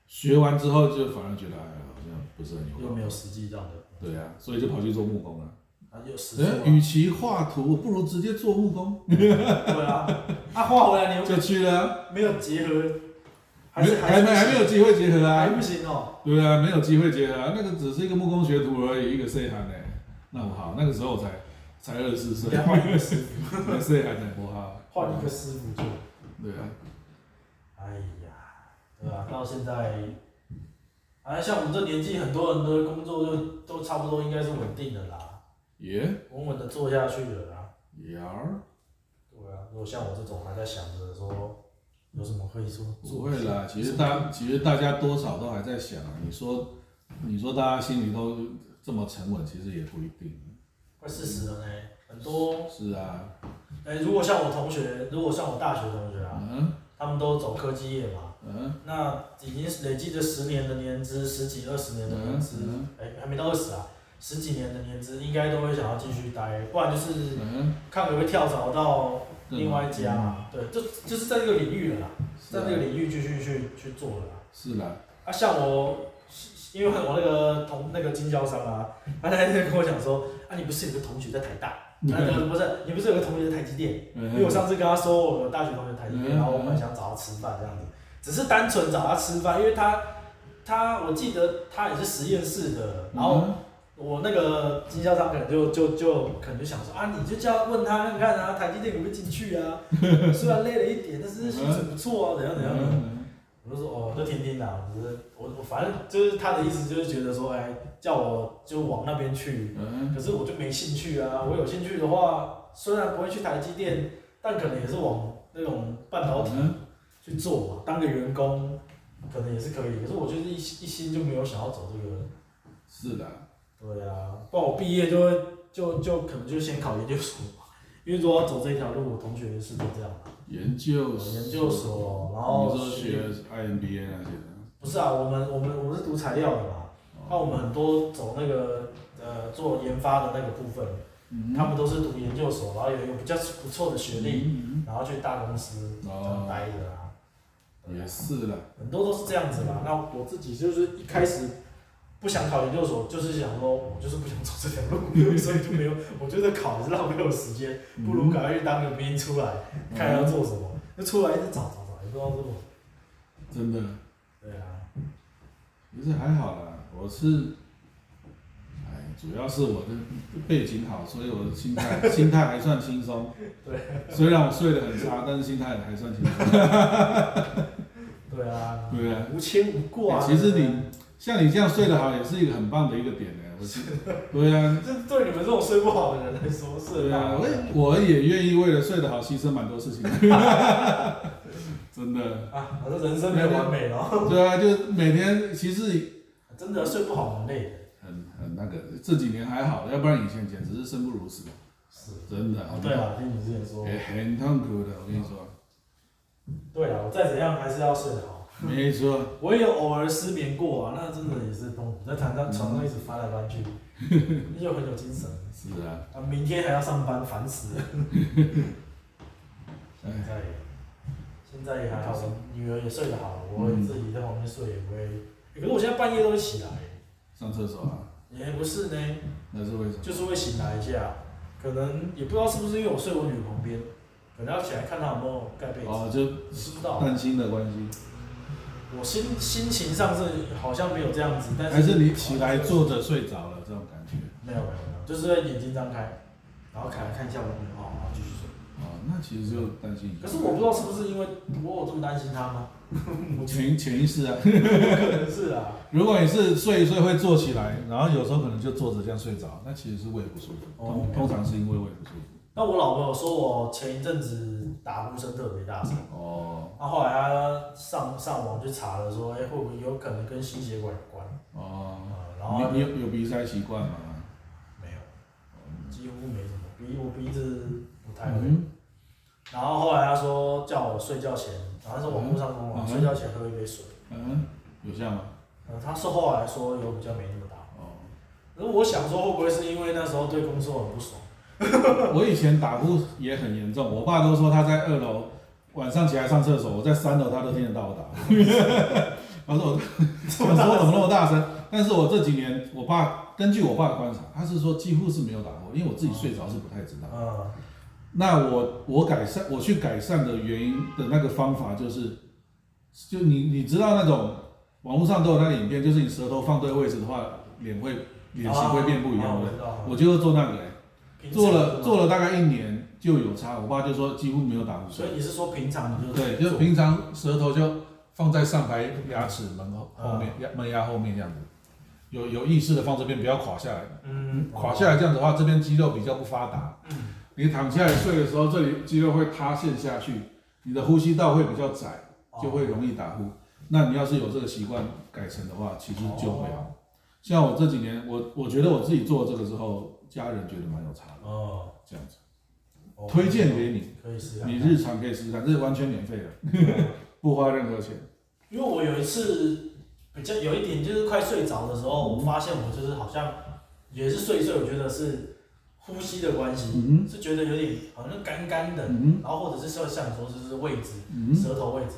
学完之后，就反而觉得哎，好像不是很有。又没有实际上的。对呀、啊，所以就跑去做木工了。啊，有实际。哎，与其画图，不如直接做木工。对啊。啊，画回来你就去了。没有结合。还是还没还没有机会结合啊。还不行哦。对啊，没有机会结合啊，那个只是一个木工学徒而已，一个 C 行呢。那不好，那个时候才才二十四岁。换一个师傅。细汉呢不好。换一个师傅做。对啊。哎呀，对吧？到现在，啊，像我们这年纪，很多人的工作就都差不多应该是稳定的啦，也稳稳的做下去了啦。也对啊，如果像我这种还在想着说，有什么可以说？不会啦，其实大其实大家多少都还在想啊。你说，你说大家心里都这么沉稳，其实也不一定。快四十了呢，很多。是啊。哎，如果像我同学，如果像我大学同学啊。嗯。他们都走科技业嘛，嗯，那已经累积着十年的年资，十几二十年的年资，哎、嗯，还没到二十啊，十几年的年资，应该都会想要继续待，不然就是看可不可以跳槽到另外一家对，就就是在这个领域了啦，在这个领域继续去去做了啦。是啦，啊，像我，因为我那个同那个经销商啊，他那天跟我讲说，啊，你不是有个同学在台大？那个不是，你不是有个同学在台积电？因为我上次跟他说，我有大学同学台积电，然后我们想找他吃饭这样子，只是单纯找他吃饭，因为他他我记得他也是实验室的，然后我那个经销商可能就就就可能就想说啊，你就叫问他看看啊，台积电有没有进去啊？虽然累了一点，但是薪水不错啊，怎样怎样的。我就说哦，就听听啦，我我我反正就是他的意思，就是觉得说，哎，叫我就往那边去，嗯、可是我就没兴趣啊。我有兴趣的话，虽然不会去台积电，但可能也是往那种半导体去做嘛，当个员工，可能也是可以。可是我就是一一心就没有想要走这个。是的。对啊，不然我毕业就会就就可能就先考研究所。因为如果要走这一条路，我同学是都这样嘛。研究研究所，然后学 IMBA 那些的。不是啊，我们我们我们是读材料的嘛，那、哦、我们很多走那个呃做研发的那个部分，嗯、他们都是读研究所，然后有一个比较不错的学历，嗯、然后去大公司待着啊。哦、也是啦。很多都是这样子嘛。那我自己就是一开始。不想考研究所，就是想说，我就是不想走这条路，所以就没有。我觉得考是浪费我时间，不如赶快去当个兵出来，看要做什么。就出来一直找找找，也不知道做什么。真的。对啊。其实还好啦，我是，哎，主要是我的背景好，所以我的心态心态还算轻松。对，虽然我睡得很差，但是心态还算轻松。对啊。对啊。无牵无挂。其实你像你这样睡得好，也是一个很棒的一个点呢。我是。对啊。这对你们这种睡不好的人来说是。对啊，我 我也愿意为了睡得好牺牲蛮多事情。真的。啊，我说人生没有完美了。对啊，就每天其实。真的睡不好很累的。很很那个，这几年还好，要不然以前简直是生不如死。是。真的。对啊，听你之前说。很痛苦的，我跟你说。对啊，我再怎样还是要睡得好。没错。我也有偶尔失眠过啊，那真的也是痛苦，在躺在床上一直翻来翻去，又很有精神。是啊。啊，明天还要上班，烦死了。现在，现在也还好，女儿也睡得好，我自己在旁边睡也不会。可是我现在半夜都会起来，上厕所啊？也不是呢，那是为什么？就是会醒来一下，可能也不知道是不是因为我睡我女儿旁边，可能要起来看她有没有盖被子。哦，就知道担心的关系。我心心情上是好像没有这样子，但是还是你起来坐着睡着了这种感觉？没有没有没有，就是在眼睛张开，然后起来看一下我女哦，然后继续睡。哦，那其实就担心。可是我不知道是不是因为我有这么担心他吗？潜潜意识啊，可能是啊。如果你是睡一睡会坐起来，然后有时候可能就坐着这样睡着，那其实是胃不舒服。通通常是因为胃不舒服。那我老婆有说我前一阵子打呼声特别大声。哦。那后来她上上网去查了，说，哎，会不会有可能跟心血管有关？哦。然后你有有鼻塞习惯吗？没有，几乎没什么，鼻我鼻子不太会。然后后来她说叫我睡觉前。好像是网络上说嘛，睡觉前喝一杯水。嗯，有效吗？呃，他是后来说有比较没那么大。哦。那我想说会不会是因为那时候对工作很不爽？我以前打呼也很严重，我爸都说他在二楼晚上起来上厕所，我在三楼他都听得到我打呼。他说我，我说怎么那么大声？但是我这几年，我爸根据我爸的观察，他是说几乎是没有打呼，因为我自己睡着是不太知道。嗯。那我我改善我去改善的原因的那个方法就是，就你你知道那种网络上都有那个影片，就是你舌头放对位置的话，脸会脸型会变不一样的。我就是做那个哎，做了做了大概一年就有差。我爸就说几乎没有打呼。所以你是说平常你就对，就是平常舌头就放在上排牙齿门后后面牙门牙后面这样子，有有意识的放这边，不要垮下来。嗯，垮下来这样子的话，这边肌肉比较不发达。嗯。你躺下来睡的时候，这里肌肉会塌陷下去，你的呼吸道会比较窄，就会容易打呼。那你要是有这个习惯改成的话，其实就会好。像我这几年，我我觉得我自己做这个之后，家人觉得蛮有差的。哦，这样子，推荐给你，可以试试。你日常可以试试看，这是完全免费的，不花任何钱。因为我有一次比较有一点就是快睡着的时候，我发现我就是好像也是睡一睡，我觉得是。呼吸的关系、嗯、是觉得有点好像干干的，嗯、然后或者是说像你说就是位置，嗯、舌头位置，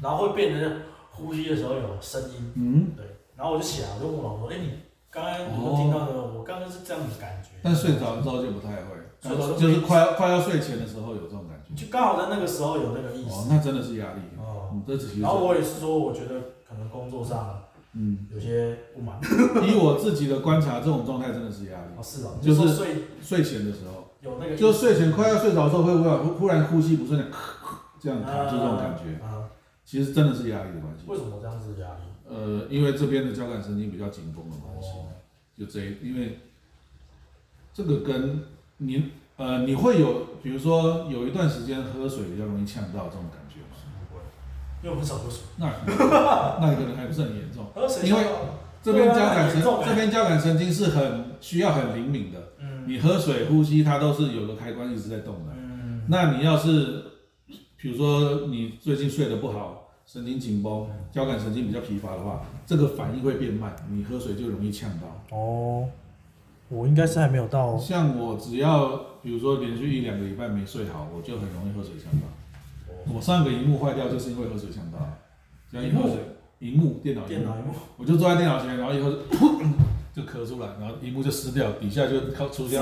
然后会变成呼吸的时候有声音，嗯、对，然后我就起来，我就问我老婆，哎、欸，你刚刚有没有听到的？哦、我刚刚是这样的感觉。但睡着之后就不太会，睡着就是快要快要睡前的时候有这种感觉，就刚好在那个时候有那个意思。哦，那真的是压力。哦，然后我也是说，我觉得可能工作上。嗯，有些不满。以我自己的观察，这种状态真的是压力。哦，是哦，就是睡睡前的时候，有那个，就睡前快要睡着的时候，会忽然忽然呼吸不顺的，这样卡住这种感觉。啊，其实真的是压力的关系。为什么这样子压力？呃，因为这边的交感神经比较紧绷的关系，就这，因为这个跟你呃，你会有，比如说有一段时间喝水比较容易呛到这种感觉。因为很少喝水，那那可能还不是很严重，因为这边交感神这边交感神经是很需要很灵敏的，嗯，你喝水呼吸它都是有个开关一直在动的，嗯，那你要是比如说你最近睡得不好，神经紧绷，交感神经比较疲乏的话，这个反应会变慢，你喝水就容易呛到。哦，我应该是还没有到，像我只要比如说连续一两个礼拜没睡好，我就很容易喝水呛到。我上个荧幕坏掉，就是因为喝水呛到。像一喝水，荧幕电脑荧幕，我就坐在电脑前，然后以后就就咳出来，然后荧幕就湿掉，底下就靠出现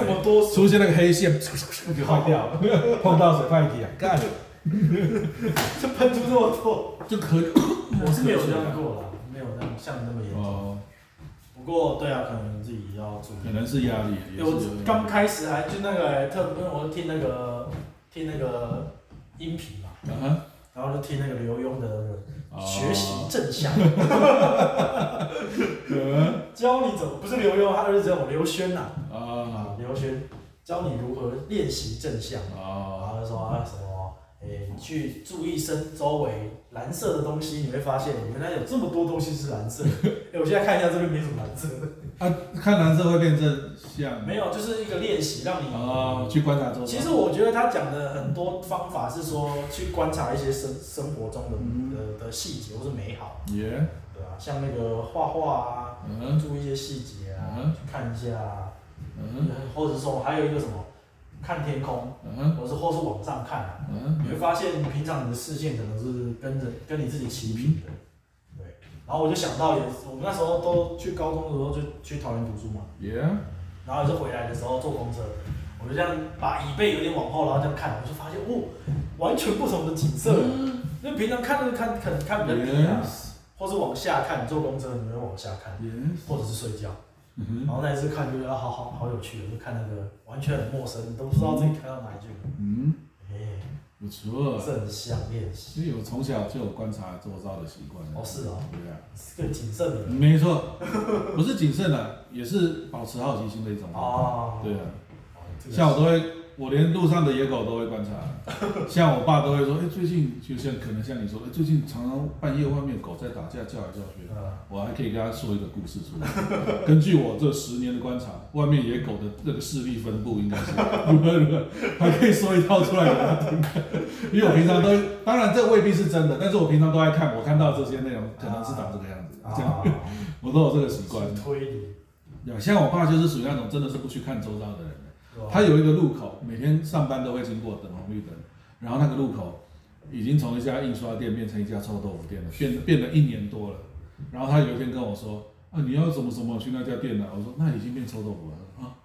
出现那个黑线，就坏掉了。碰到水坏掉，干，就喷出这么多，就咳。我是没有这样过啦，没有那像那么严重。不过对啊，可能自己要注意。可能是压力。我刚开始还就那个特，因为我听那个听那个音频嘛，嗯，然后就听那个刘墉的学习正向，教你怎么不是刘墉，他儿子叫刘轩呐，啊，刘轩教你如何练习正向，啊，然后就说啊什么。诶、欸，去注意身周围蓝色的东西，你会发现原来有这么多东西是蓝色。哎、欸，我现在看一下这边没什么蓝色的。啊，看蓝色会变正向？没有，就是一个练习，让你哦去观察周围。其实我觉得他讲的很多方法是说去观察一些生生活中的、嗯、的的细节或是美好。耶。对啊，像那个画画啊，嗯、注意一些细节啊，嗯、去看一下。嗯。或者说还有一个什么？看天空，嗯或是或是往上看，嗯你会发现平常你的视线可能是跟着跟你自己齐平的，对。然后我就想到也，我们那时候都去高中的时候就去桃园读书嘛，Yeah。然后也是回来的时候坐公车，我就这样把椅背有点往后，然后这样看，我就发现哦，完全不同的景色。因为平常看都是看看比较低啊，或是往下看，坐公车你会往下看，或者是睡觉。然后那一次看就觉得好好好有趣，就看那个完全很陌生，都不知道自己看到哪一句。嗯，哎，不错。正向练习。因为我从小就有观察周遭的习惯。哦，是哦。对啊。是个谨慎的。没错，不是谨慎的，也是保持好奇心的一种。哦。对啊。像我都会。我连路上的野狗都会观察，像我爸都会说，哎、欸，最近就像可能像你说，哎、欸，最近常常半夜外面狗在打架，叫来叫去，我还可以跟他说一个故事出来。根据我这十年的观察，外面野狗的这个势力分布应该是如何如何，还可以说一套出来给他听。因为我平常都，当然这未必是真的，但是我平常都爱看，我看到这些内容可能是长这个样子，这样，我都有这个习惯。推理，像我爸就是属于那种真的是不去看周遭的人。他有一个路口，每天上班都会经过，等红绿灯。然后那个路口已经从一家印刷店变成一家臭豆腐店了，变变了一年多了。然后他有一天跟我说：“啊，你要怎么怎么去那家店呢？”我说：“那已经变臭豆腐了啊。”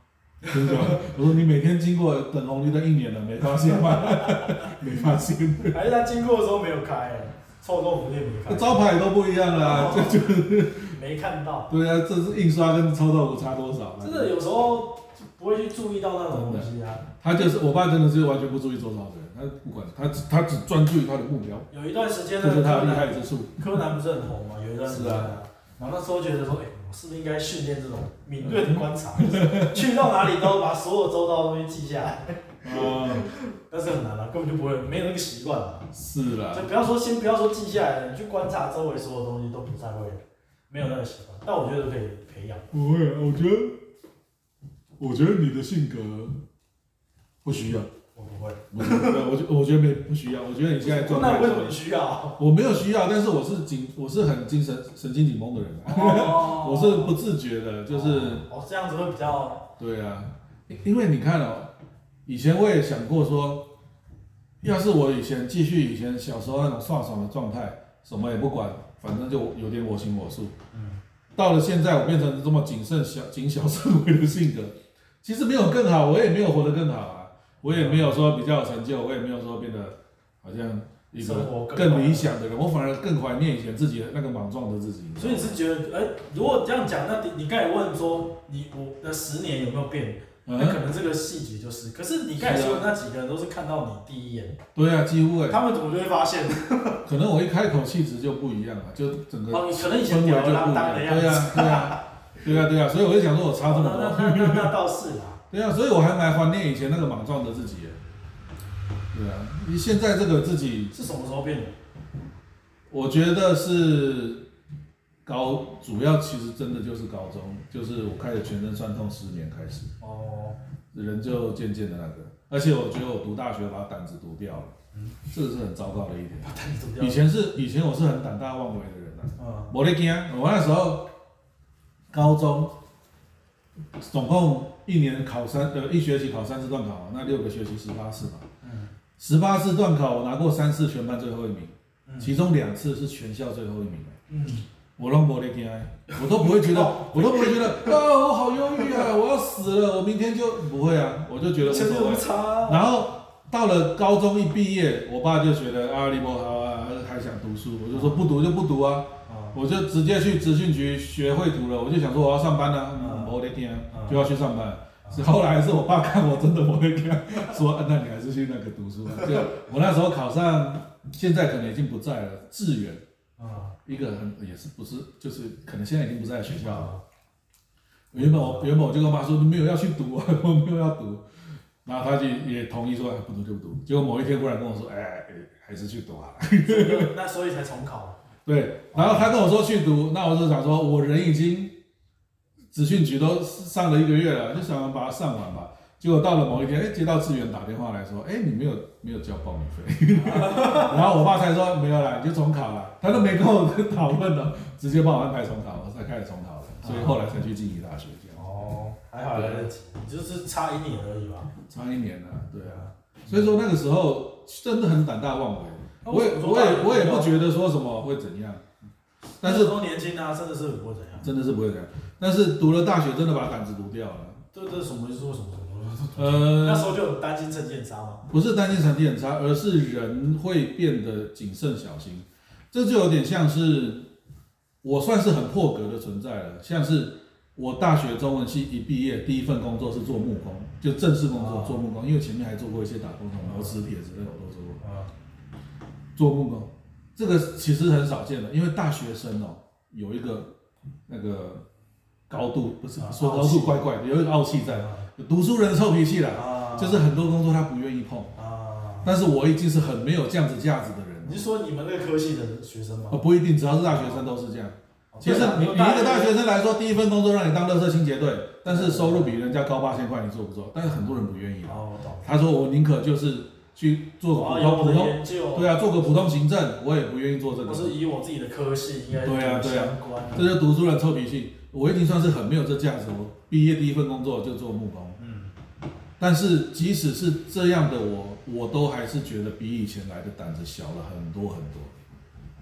真的吗？我说：“你每天经过等红绿灯一年了，没发现吗？没发现。还是他经过的时候没有开，臭豆腐店没开。招牌都不一样了，就就没看到。对啊，这是印刷跟臭豆腐差多少？真的有时候。不会去注意到那种东西啊。他就是我爸，真的是完全不注意周遭的人，他不管他只他只专注于他的目标。有一段时间，这是他的厉害之处。柯南不是很红吗？有一段时间，然后那时候觉得说，哎，我是不是应该训练这种敏锐的观察，去到哪里都把所有周遭的东西记下来。嗯，但是很难啊，根本就不会，没有那个习惯啊。是啦。就不要说，先不要说记下来，你去观察周围所有东西都不太会，没有那个习惯。但我觉得可以培养。不会，我觉得。我觉得你的性格不需要，我不会，我我觉我觉得没不需要，我觉得你现在状态，那为什么需要？我没有需要，但是我是紧，我是很精神神经紧绷的人，哦、我是不自觉的，就是哦，这样子会比较对啊，因为你看哦，以前我也想过说，要是我以前继续以前小时候那种爽爽的状态，什么也不管，反正就有点我行我素，嗯，到了现在我变成这么谨慎小谨小慎微的性格。其实没有更好，我也没有活得更好啊，我也没有说比较有成就，我也没有说变得好像一个更理想的人，我反而更怀念以前自己的那个莽撞的自己。所以你是觉得，哎，如果这样讲，那你你刚才问说，你我的十年有没有变？那可能这个细节就是，可是你刚才说的那几个人都是看到你第一眼。对啊，几乎哎。他们怎么就会发现？可能我一开口气质就不一样了，就整个可能以前吊儿郎当的样子。对啊，对啊。对啊对啊，所以我就想说，我差这么多。那 那那那倒是啦。对啊，所以我还蛮怀念以前那个莽撞的自己。对啊，你现在这个自己是什么时候变的？我觉得是高，主要其实真的就是高中，就是我开始全身酸痛失眠开始。哦。人就渐渐的那个，而且我觉得我读大学把胆子读掉了。嗯。这个是很糟糕的一点。把胆子读掉。以前是以前我是很胆大妄为的人啊。嗯。没在怕，我那时候。高中总共一年考三呃一学期考三次段考嘛，那六个学期十八次嘛，嗯，十八次段考我拿过三次全班最后一名，嗯，其中两次是全校最后一名，嗯，我拢无咧惊，我都不会觉得，我都不会觉得 啊我好忧郁啊，我要死了，我明天就不会啊，我就觉得无所谓。然后到了高中一毕业，我爸就觉得啊你不好啊，还想读书，我就说不读就不读啊。我就直接去职训局学绘图了。我就想说我要上班了，我的天，就要去上班。是后来是我爸看我真的不会看，说那你还是去那个读书吧。就我那时候考上，现在可能已经不在了，志远，啊，一个很也是不是，就是可能现在已经不在学校了。原本我原本我就跟我爸说没有要去读，我没有要读，然后他就也同意说不读就不读。结果某一天忽然跟我说，哎，还是去读啊。那所以才重考。对，然后他跟我说去读，那我就想说，我人已经。职训局都上了一个月了，就想把它上完吧。结果到了某一天，哎，接到志远打电话来说，哎，你没有没有交报名费。然后我爸才说没有啦，你就重考了。他都没跟我讨论的，直接帮我安排重考，我才开始重考了。所以后来才去静宜大学这样。哦，还好来得及，就是差一年而已吧。差一年啊，对啊。所以说那个时候真的很胆大妄为，我也我也我也不觉得说什么会怎样。但是都年轻啊，真的是不会怎样，真的是不会怎样。但是读了大学，真的把胆子读掉了。这这什么意思？说什么？呃，那时候就很担心成绩很差吗？不是担心成绩很差，而是人会变得谨慎小心。这就有点像是我算是很破格的存在了。像是我大学中文系一毕业，第一份工作是做木工，就正式工作做木工。因为前面还做过一些打工，然后磁铁之类的我都做过。啊，做木工，这个其实很少见的，因为大学生哦，有一个那个。高度不是说高度怪怪的，有一个傲气在，读书人的臭脾气啦，就是很多工作他不愿意碰啊。但是我已经是很没有这样子架子的人。你是说你们那个科系的学生吗？不一定，只要是大学生都是这样。其实你你一个大学生来说，第一份工作让你当垃圾清洁队，但是收入比人家高八千块，你做不做？但是很多人不愿意。哦，我懂。他说我宁可就是去做个普通普通，对啊，做个普通行政，我也不愿意做这个。我是以我自己的科系应该对啊对啊，这就读书人臭脾气。我已经算是很没有这价值。我毕业第一份工作就做木工，嗯，但是即使是这样的我，我都还是觉得比以前来的胆子小了很多很多，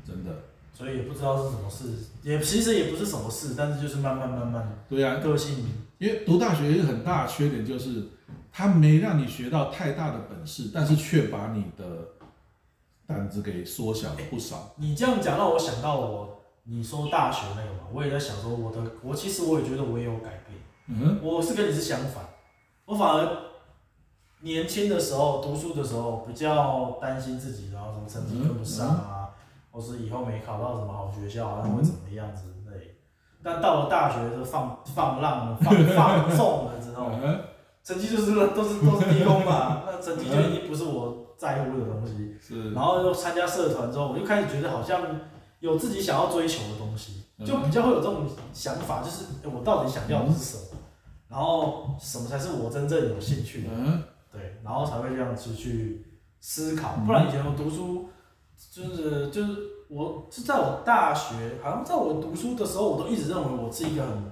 真的。所以也不知道是什么事，也其实也不是什么事，但是就是慢慢慢慢。对啊，个性。因为读大学一个很大的缺点就是，他没让你学到太大的本事，但是却把你的胆子给缩小了不少。你这样讲让我想到我。你说大学那个嘛，我也在想说我的，我其实我也觉得我也有改变。嗯，我是跟你是相反，我反而年轻的时候读书的时候比较担心自己，然后什么成绩跟不上啊，或是以后没考到什么好学校，然后会怎么样之类。但到了大学就放放浪了，放放纵了之后，成绩就是都是都是低空嘛，那成绩就已经不是我在乎的东西。是，然后又参加社团之后，我就开始觉得好像。有自己想要追求的东西，就比较会有这种想法，就是我到底想要的是什么，然后什么才是我真正有兴趣的，对，然后才会这样子去思考。不然以前我读书，就是就是我是在我大学，好像在我读书的时候，我都一直认为我是一个很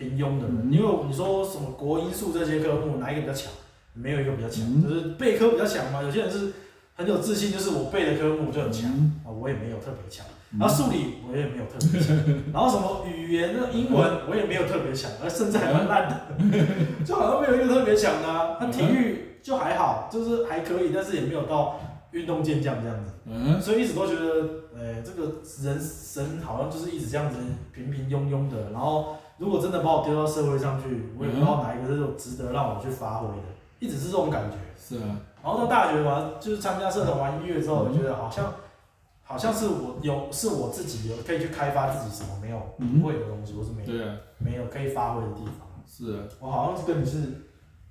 平庸的人，因为你说什么国英数这些科目哪一个比较强？没有一个比较强，就是背科比较强嘛。有些人是很有自信，就是我背的科目就很强啊，我也没有特别强。然后数理我也没有特别强，然后什么语言的英文我也没有特别强，而甚至还蛮烂的，就好像没有一个特别强的啊。那体育就还好，就是还可以，但是也没有到运动健将这样子。所以一直都觉得，哎，这个人生好像就是一直这样子平平庸庸的。然后如果真的把我丢到社会上去，我也不知道哪一个是值得让我去发挥的，一直是这种感觉。是啊。然后到大学完，就是参加社团玩音乐之后，我觉得好像。好像是我有，是我自己有可以去开发自己什么没有不会的东西，或是没有，没有可以发挥的地方。是啊，我好像是跟你是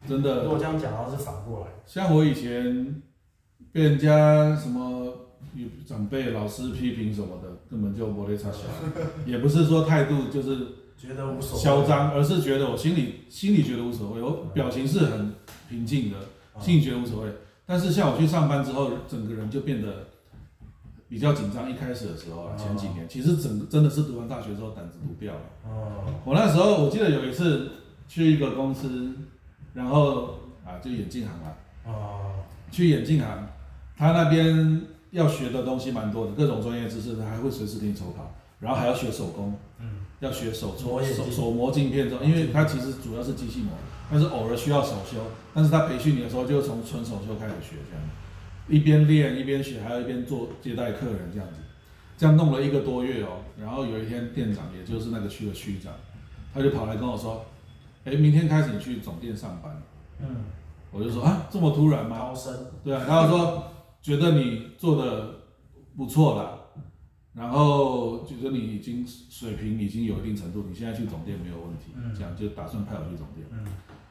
真的。如果这样讲，好像是反过来。像我以前被人家什么有长辈、老师批评什么的，根本就没在插小，也不是说态度就是觉得无所谓，嚣张，而是觉得我心里心里觉得无所谓，我表情是很平静的，心里觉得无所谓。但是像我去上班之后，整个人就变得。比较紧张，一开始的时候啊，前几年其实整真的是读完大学之后胆子不掉了。哦。我那时候我记得有一次去一个公司，然后啊就眼镜行啊。哦。去眼镜行，他那边要学的东西蛮多的，各种专业知识，他还会随时给你抽考，然后还要学手工。嗯。要学手搓手手磨镜片，因为它其实主要是机器磨，但是偶尔需要手修，但是他培训你的时候就从纯手修开始学这样。一边练一边学，还要一边做接待客人这样子。这样弄了一个多月哦，然后有一天店长，也就是那个区的区长，他就跑来跟我说，哎，明天开始你去总店上班。嗯，我就说啊，这么突然吗？高升。对啊，然后说觉得你做的不错了，然后就说你已经水平已经有一定程度，你现在去总店没有问题，嗯、这样就打算派我去总店。嗯。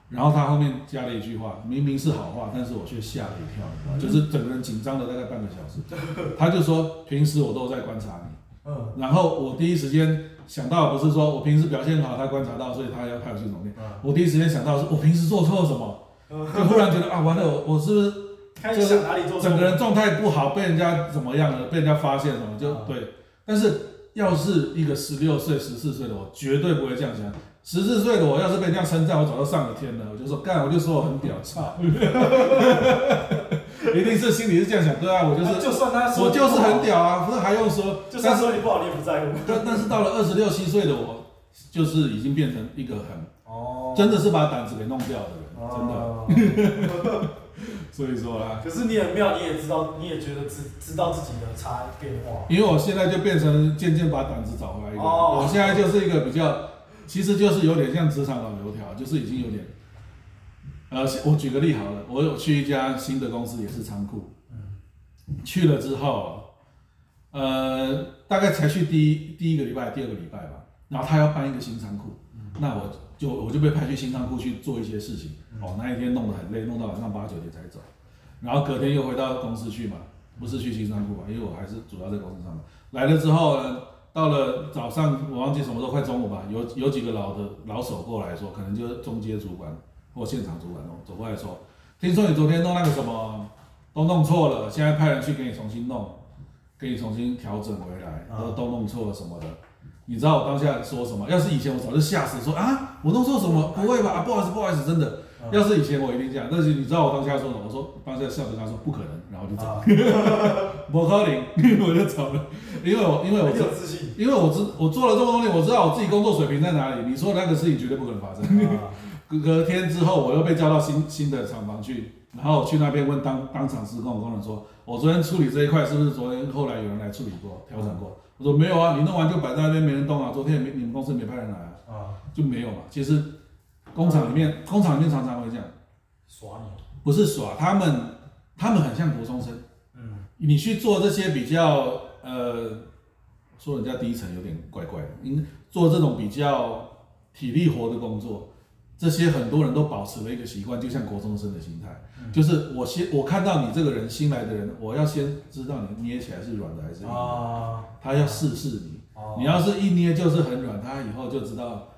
然后他后面加了一句话，明明是好话，但是我却吓了一跳，嗯、就是整个人紧张了大概半个小时。他就说，平时我都在观察你，嗯，然后我第一时间想到不是说我平时表现好，他观察到，所以他要派我去总店。嗯、我第一时间想到是我平时做错了什么，嗯、就忽然觉得啊，完了，我我是不是就是整个人状态不好，被人家怎么样了，被人家发现什么，就对。但是要是一个十六岁、十四岁的我，绝对不会这样想。十四岁的我要是被这样称赞，我早就上了天了。我就说干，我就说我很屌，操！一定是心里是这样想，对啊，我就是，就算他说我就是很屌啊，不是还用说？就算说你不好，你也不在乎。但但是到了二十六七岁的我，就是已经变成一个很哦，真的是把胆子给弄掉的人，真的。所以说啦，可是你很妙，你也知道，你也觉得知知道自己的差变化。因为我现在就变成渐渐把胆子找回来一个，我现在就是一个比较。其实就是有点像职场老油条，就是已经有点，呃，我举个例好了，我有去一家新的公司，也是仓库，去了之后，呃，大概才去第一第一个礼拜、第二个礼拜吧，然后他要搬一个新仓库，那我就我就被派去新仓库去做一些事情，哦，那一天弄得很累，弄到晚上八九点才走，然后隔天又回到公司去嘛，不是去新仓库嘛，因为我还是主要在公司上班，来了之后呢。到了早上，我忘记什么时候，快中午吧，有有几个老的老手过来说，可能就是中阶主管或现场主管哦，走过来说，听说你昨天弄那个什么都弄错了，现在派人去给你重新弄，给你重新调整回来，然后都弄错了什么的。你知道我当下说什么？要是以前我早就吓死，说啊，我弄错什么？不会吧？啊，不好意思，不好意思，真的。要是以前我一定这样，但是你知道我当下说什么？我说当下笑着他说不可能，然后就走，不可能，我就走了，因为我因为我有自信，因为我知我做了这么多年，我知道我自己工作水平在哪里。你说的那个事情绝对不可能发生。隔隔天之后，我又被叫到新新的厂房去，然后去那边问当当场施工工人说，我昨天处理这一块是不是昨天后来有人来处理过调整过？我说没有啊，你弄完就摆在那边没人动啊，昨天也没你们公司没派人来啊，就没有嘛。其实。工厂里面，工厂里面常常会这样耍你，不是耍他们，他们很像国中生。嗯，你去做这些比较，呃，说人家低层有点怪怪的。你做这种比较体力活的工作，这些很多人都保持了一个习惯，就像国中生的心态，嗯、就是我先我看到你这个人新来的人，我要先知道你捏起来是软的还是硬的，啊、他要试试你。啊、你要是一捏就是很软，他以后就知道。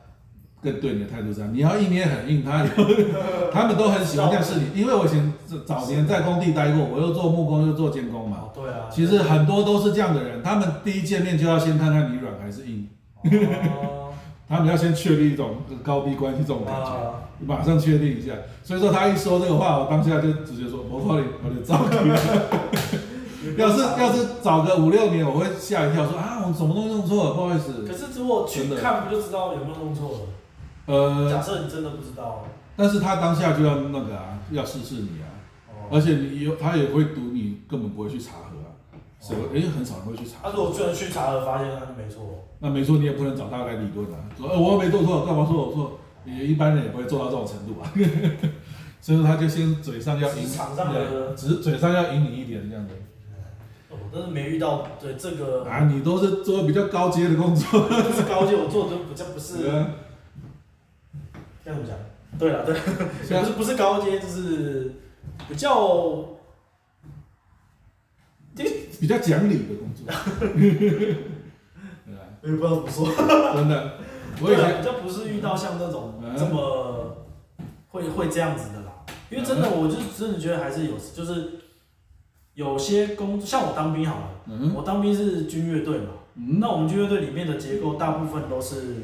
更对你的态度这样，你要硬捏很硬，他他们都很喜欢这样试你，因为我以前早年在工地待过，我又做木工又做监工嘛。对啊。其实很多都是这样的人，他们第一见面就要先看看你软还是硬。哦。他们要先确立一种高低关系这种感觉，马上确定一下。所以说他一说这个话，我当下就直接说：我靠你，我就着急了。要是要是早个五六年，我会吓一跳，说啊，我什么东西弄错了，不好意思。可是如果去看，不就知道有没有弄错了？呃，假设你真的不知道，但是他当下就要那个啊，要试试你啊，哦、而且你有他也会赌你根本不会去查核啊，是吧？因为很少人会去查。他如果居然去查核，发现他就没错，那没错，你也不能找他来理论啊，说呃我没做错，干嘛说我错？也一般人也不会做到这种程度啊，所以说他就先嘴上要赢，场上的只嘴上要赢你一点这样子。我真是没遇到对这个啊，你都是做比较高阶的工作，就是高阶，我做的比较不是。该怎么讲？对了，对，不是不是高阶，就是比较，比较讲理的工作。我也不知道怎么说。真的，我以前比较不是遇到像那种这么会会这样子的啦。因为真的，我就真的觉得还是有，就是有些工作，像我当兵好了，我当兵是军乐队嘛，那我们军乐队里面的结构大部分都是。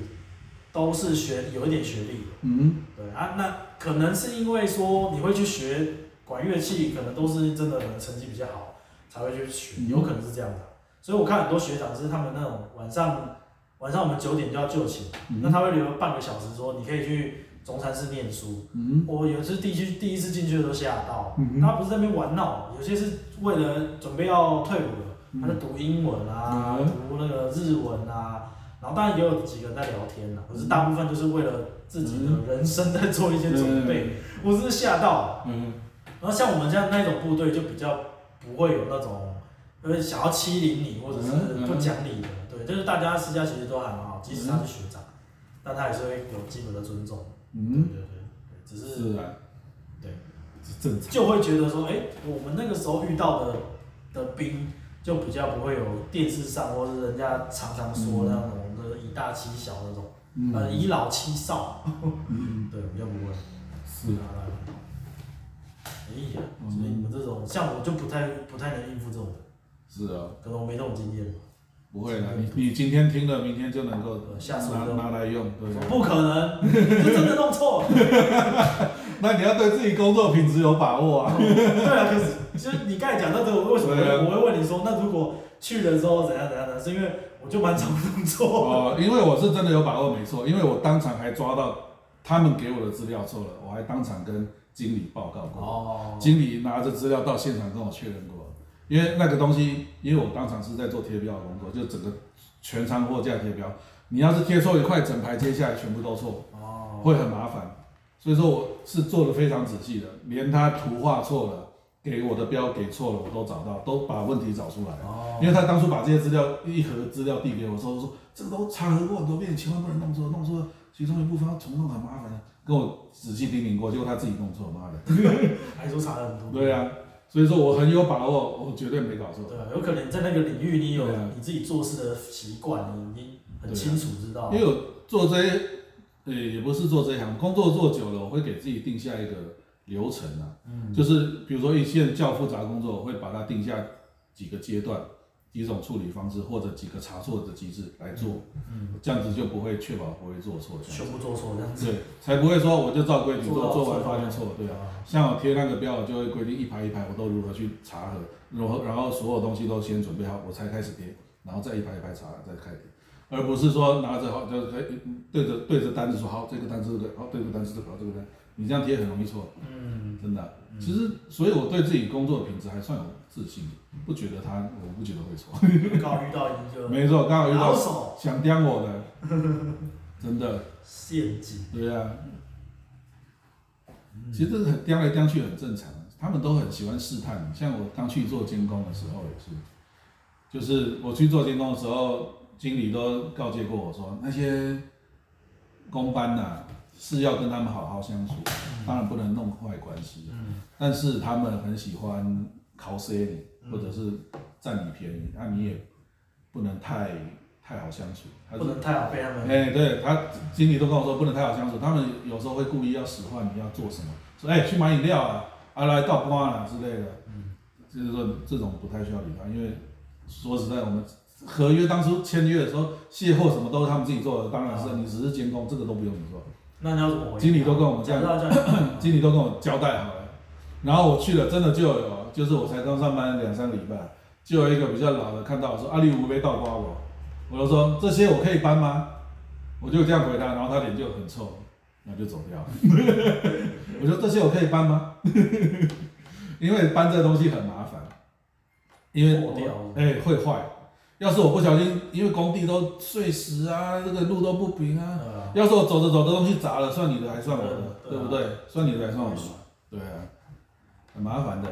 都是学有一点学历的，嗯，对啊，那可能是因为说你会去学管乐器，可能都是真的成绩比较好才会去学，有可能是这样的。所以我看很多学长是他们那种晚上晚上我们九点就要就寝，嗯、那他会留半个小时说你可以去中山市念书。嗯，我有次第一第一次进去的时候吓到，嗯、他不是在那边玩闹，有些是为了准备要退伍了。他在读英文啊，嗯、读那个日文啊，然后当然也有几个人在聊天呐，可是大部分就是为了自己的人生在做一些准备。嗯、我是吓到，嗯，然后像我们这样那种部队就比较不会有那种，就是想要欺凌你或者是不讲理的，对，就是大家私下其实都还蛮好，即使他是学长，但他也是会有基本的尊重，嗯，对对对，只是，是啊，对，正常，就会觉得说，哎，我们那个时候遇到的的兵。就比较不会有电视上或是人家常常说那种大欺小那种，嗯、呃以老欺少，嗯、对，比较不会。是啊。哎呀，所以你们这种像我就不太不太能应付这种。是啊。可能我没这种经验。不会的，你你今天听了，明天就能够拿拿来用，对不对？不可能，就真的弄错。那你要对自己工作品质有把握啊。对啊，可是其实你刚才讲到这个，为什么我会问你说，那如果去了之后怎样怎样呢？是因为我就蛮常弄错。哦，因为我是真的有把握，没错，因为我当场还抓到他们给我的资料错了，我还当场跟经理报告过。哦。经理拿着资料到现场跟我确认过，因为那个东西，因为我当场是在做贴标的工作，就整个全仓货架贴标，你要是贴错一块，整排接下来全部都错，哦，会很麻烦。所以说我是做的非常仔细的，连他图画错了，给我的标给错了，我都找到，都把问题找出来。哦。因为他当初把这些资料一盒资料递给我说，说说这个都查核过很多遍，千万不能弄错，弄错其中一部分要重弄很麻烦的，跟我仔细叮咛过，结果他自己弄错，妈的。还说查了很多。对啊，所以说我很有把握，我绝对没搞错。对啊，有可能在那个领域你有你自己做事的习惯，你已经很清楚知道。因为我做这些。对，也不是做这一行，工作做久了，我会给自己定下一个流程啊，嗯，就是比如说一件较复杂工作，我会把它定下几个阶段、几种处理方式或者几个查错的机制来做，嗯，这样子就不会确保不会做错，全部做错这样子，对，才不会说我就照规矩做，做完发现错，对啊，像我贴那个标，我就会规定一排一排，我都如何去查核，然后然后所有东西都先准备好，我才开始贴，然后再一排一排查，再开贴。而不是说拿着好，就是对着对着单子说好，这个单子这个好，对着单子这个好，这个单，你这样贴很容易错。嗯，真的。其实，所以我对自己工作品质还算有自信，不觉得他，我不觉得会错。刚好遇到一个。没错，刚好遇到想刁我的，真的。陷阱。对啊。其实这很刁来刁去很正常，他们都很喜欢试探。像我刚去做监工的时候也是，就是我去做监工的时候。经理都告诫过我说，那些工班呐、啊、是要跟他们好好相处，当然不能弄坏关系。但是他们很喜欢考 C 你，或者是占你便宜，那你也不能太太好相处。不能太好被他们。哎，对他经理都跟我说不能太好相处，他们有时候会故意要使唤你要做什么，说哎去买饮料啊，啊来倒瓜啊之类的。嗯，就是说这种不太需要理他，因为说实在我们。合约当初签约的时候，卸货什么都是他们自己做的，当然是你只是监工，这个都不用你做。那你要怎么回？经理都跟我们这样，经理都跟我交代好了。然后我去了，真的就有，就是我才刚上班两三个礼拜，就有一个比较老的看到我说：“阿里无没倒挂我。”我就说：“这些我可以搬吗？”我就这样回答，然后他脸就很臭，然后就走掉了。我说：“这些我可以搬吗？” 因为搬这东西很麻烦，因为哎、欸、会坏。要是我不小心，因为工地都碎石啊，这个路都不平啊。要是我走着走着东西砸了，算你的还算我的，对不对？算你的还算我的，对啊，很麻烦的。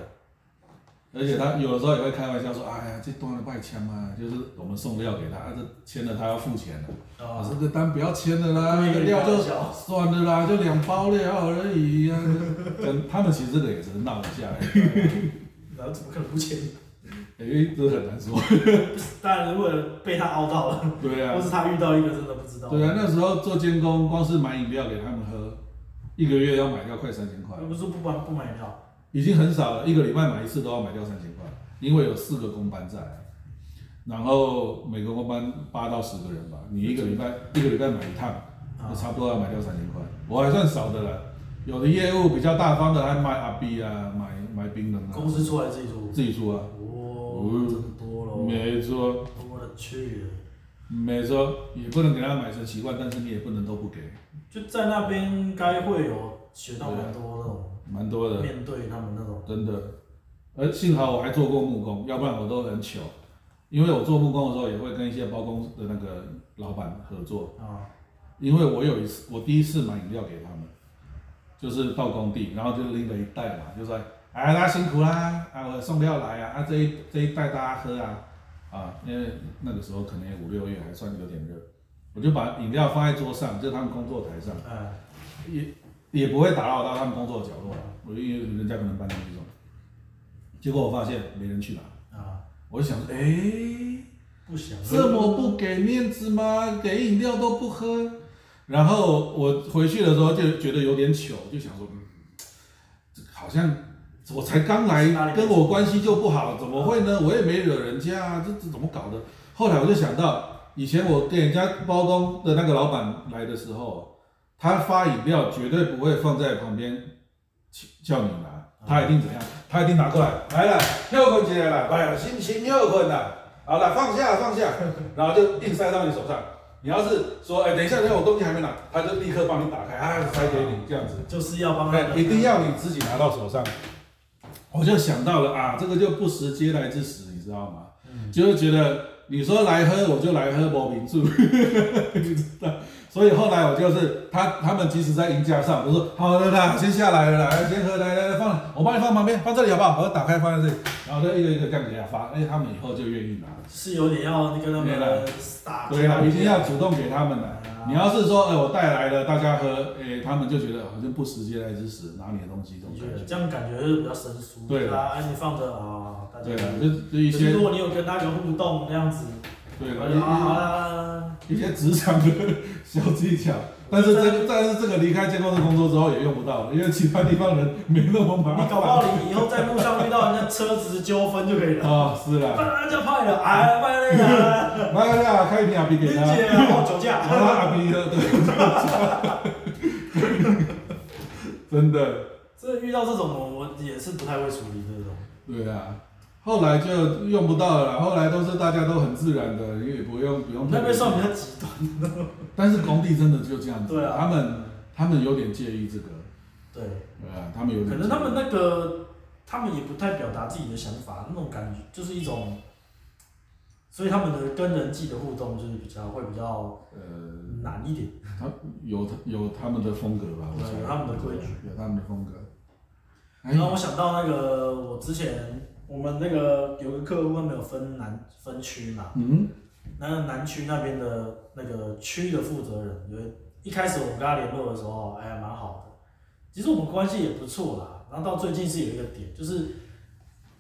而且他有的时候也会开玩笑说：“哎呀，这断了外签嘛，就是我们送料给他，这签了他要付钱的。啊，这个单不要签了啦，那个料就算了啦，就两包料而已啊。”跟他们其实这个也是闹一下，然后怎么可能不签？哎，这很难说。当然，如果被他凹到了，对啊，或是他遇到一个真的不知道。对啊，那时候做监工，光是买饮料给他们喝，一个月要买掉快三千块。不是不买不买饮料，已经很少了，一个礼拜买一次都要买掉三千块，因为有四个工班在，然后每个工班八到十个人吧，你一个礼拜一个礼拜买一趟，就差不多要买掉三千块。我还算少的了，有的业务比较大方的，还买阿 B 啊，买买冰冷啊。公司出来自己出？自己出啊。嗯，这么多了，没错，我的去，没错，也不能给他买成习惯，但是你也不能都不给。就在那边应该会有学到蛮多那种，蛮多的，面对他们那种，真的。而幸好我还做过木工，要不然我都很糗。因为我做木工的时候也会跟一些包工的那个老板合作啊。因为我有一次，我第一次买饮料给他们，就是到工地，然后就拎了一袋嘛，就说，哎，大家辛苦啦，啊，我送料来啊，啊，这一这一袋大家喝啊，啊，因为那个时候可能五六月还算有点热，我就把饮料放在桌上，就他们工作台上，也也不会打扰到他们工作的角落，我因为人家可能搬东西走，结果我发现没人去拿，啊，我就想说，哎，不想，这么不给面子吗？给饮料都不喝。然后我回去的时候就觉得有点糗，就想说，嗯，好像我才刚来，跟我关系就不好，怎么会呢？我也没惹人家啊，这这怎么搞的？后来我就想到，以前我给人家包工的那个老板来的时候，他发饮料绝对不会放在旁边叫你拿，他一定怎样？他一定拿过来，来了，又困起来了，哎呀，心情又困了，好了，放下放下，然后就硬塞到你手上。你要是说，哎，等一下，等一下，我东西还没拿，他就立刻帮你打开，啊，塞给你，这样子，就是要帮他，一定要你自己拿到手上。我就想到了啊，这个就不食嗟来之食，你知道吗？嗯，就是觉得你说来喝，我就来喝，无名着，你知道。所以后来我就是他，他们即使在银架上，我说好的啦，先下来了啦，先喝，来来来放，我帮你放旁边，放这里好不好？我打开放在这里，然后就一个一个这样给他发，哎，他们以后就愿意拿。是有点要跟他们打，对啊，一定要主动给他们的。你要是说，哎，我带来了，大家喝，哎，他们就觉得好像不识嗟来之食，拿你的东西这种感觉。这样感觉是比较生疏。对啦，哎，你放着啊，对啦，就就一些。如果你有跟他有互动那样子，对啦，一些职场的小技巧。但是这但是这个离开监控室工作之后也用不到了，因为其他地方人没那么忙。你搞不好你以后在路上遇到人家车子纠纷就可以了。啊，是啦。人家派了，哎，派了呀。派了呀，开一瓶阿啤给他。哦，酒驾。啊，阿 B 的，对。真的。这遇到这种我我也是不太会处理这种。对啊。后来就用不到了，后来都是大家都很自然的，因为不用不用。那边算比较极端的。但是工地真的就这样子。对啊。他们他们有点介意这个。对。对啊，他们有点。可能他们那个，他们也不太表达自己的想法，那种感觉就是一种，所以他们的跟人际的互动就是比较会比较呃难一点。他有他有他们的风格吧？对，有他们的规矩，有他们的风格。然后我想到那个我之前。我们那个有个客户，他们有分南分区嘛？嗯，那南区那边的那个区的负责人，因为一开始我们跟他联络的时候，哎呀，蛮好的。其实我们关系也不错啦。然后到最近是有一个点，就是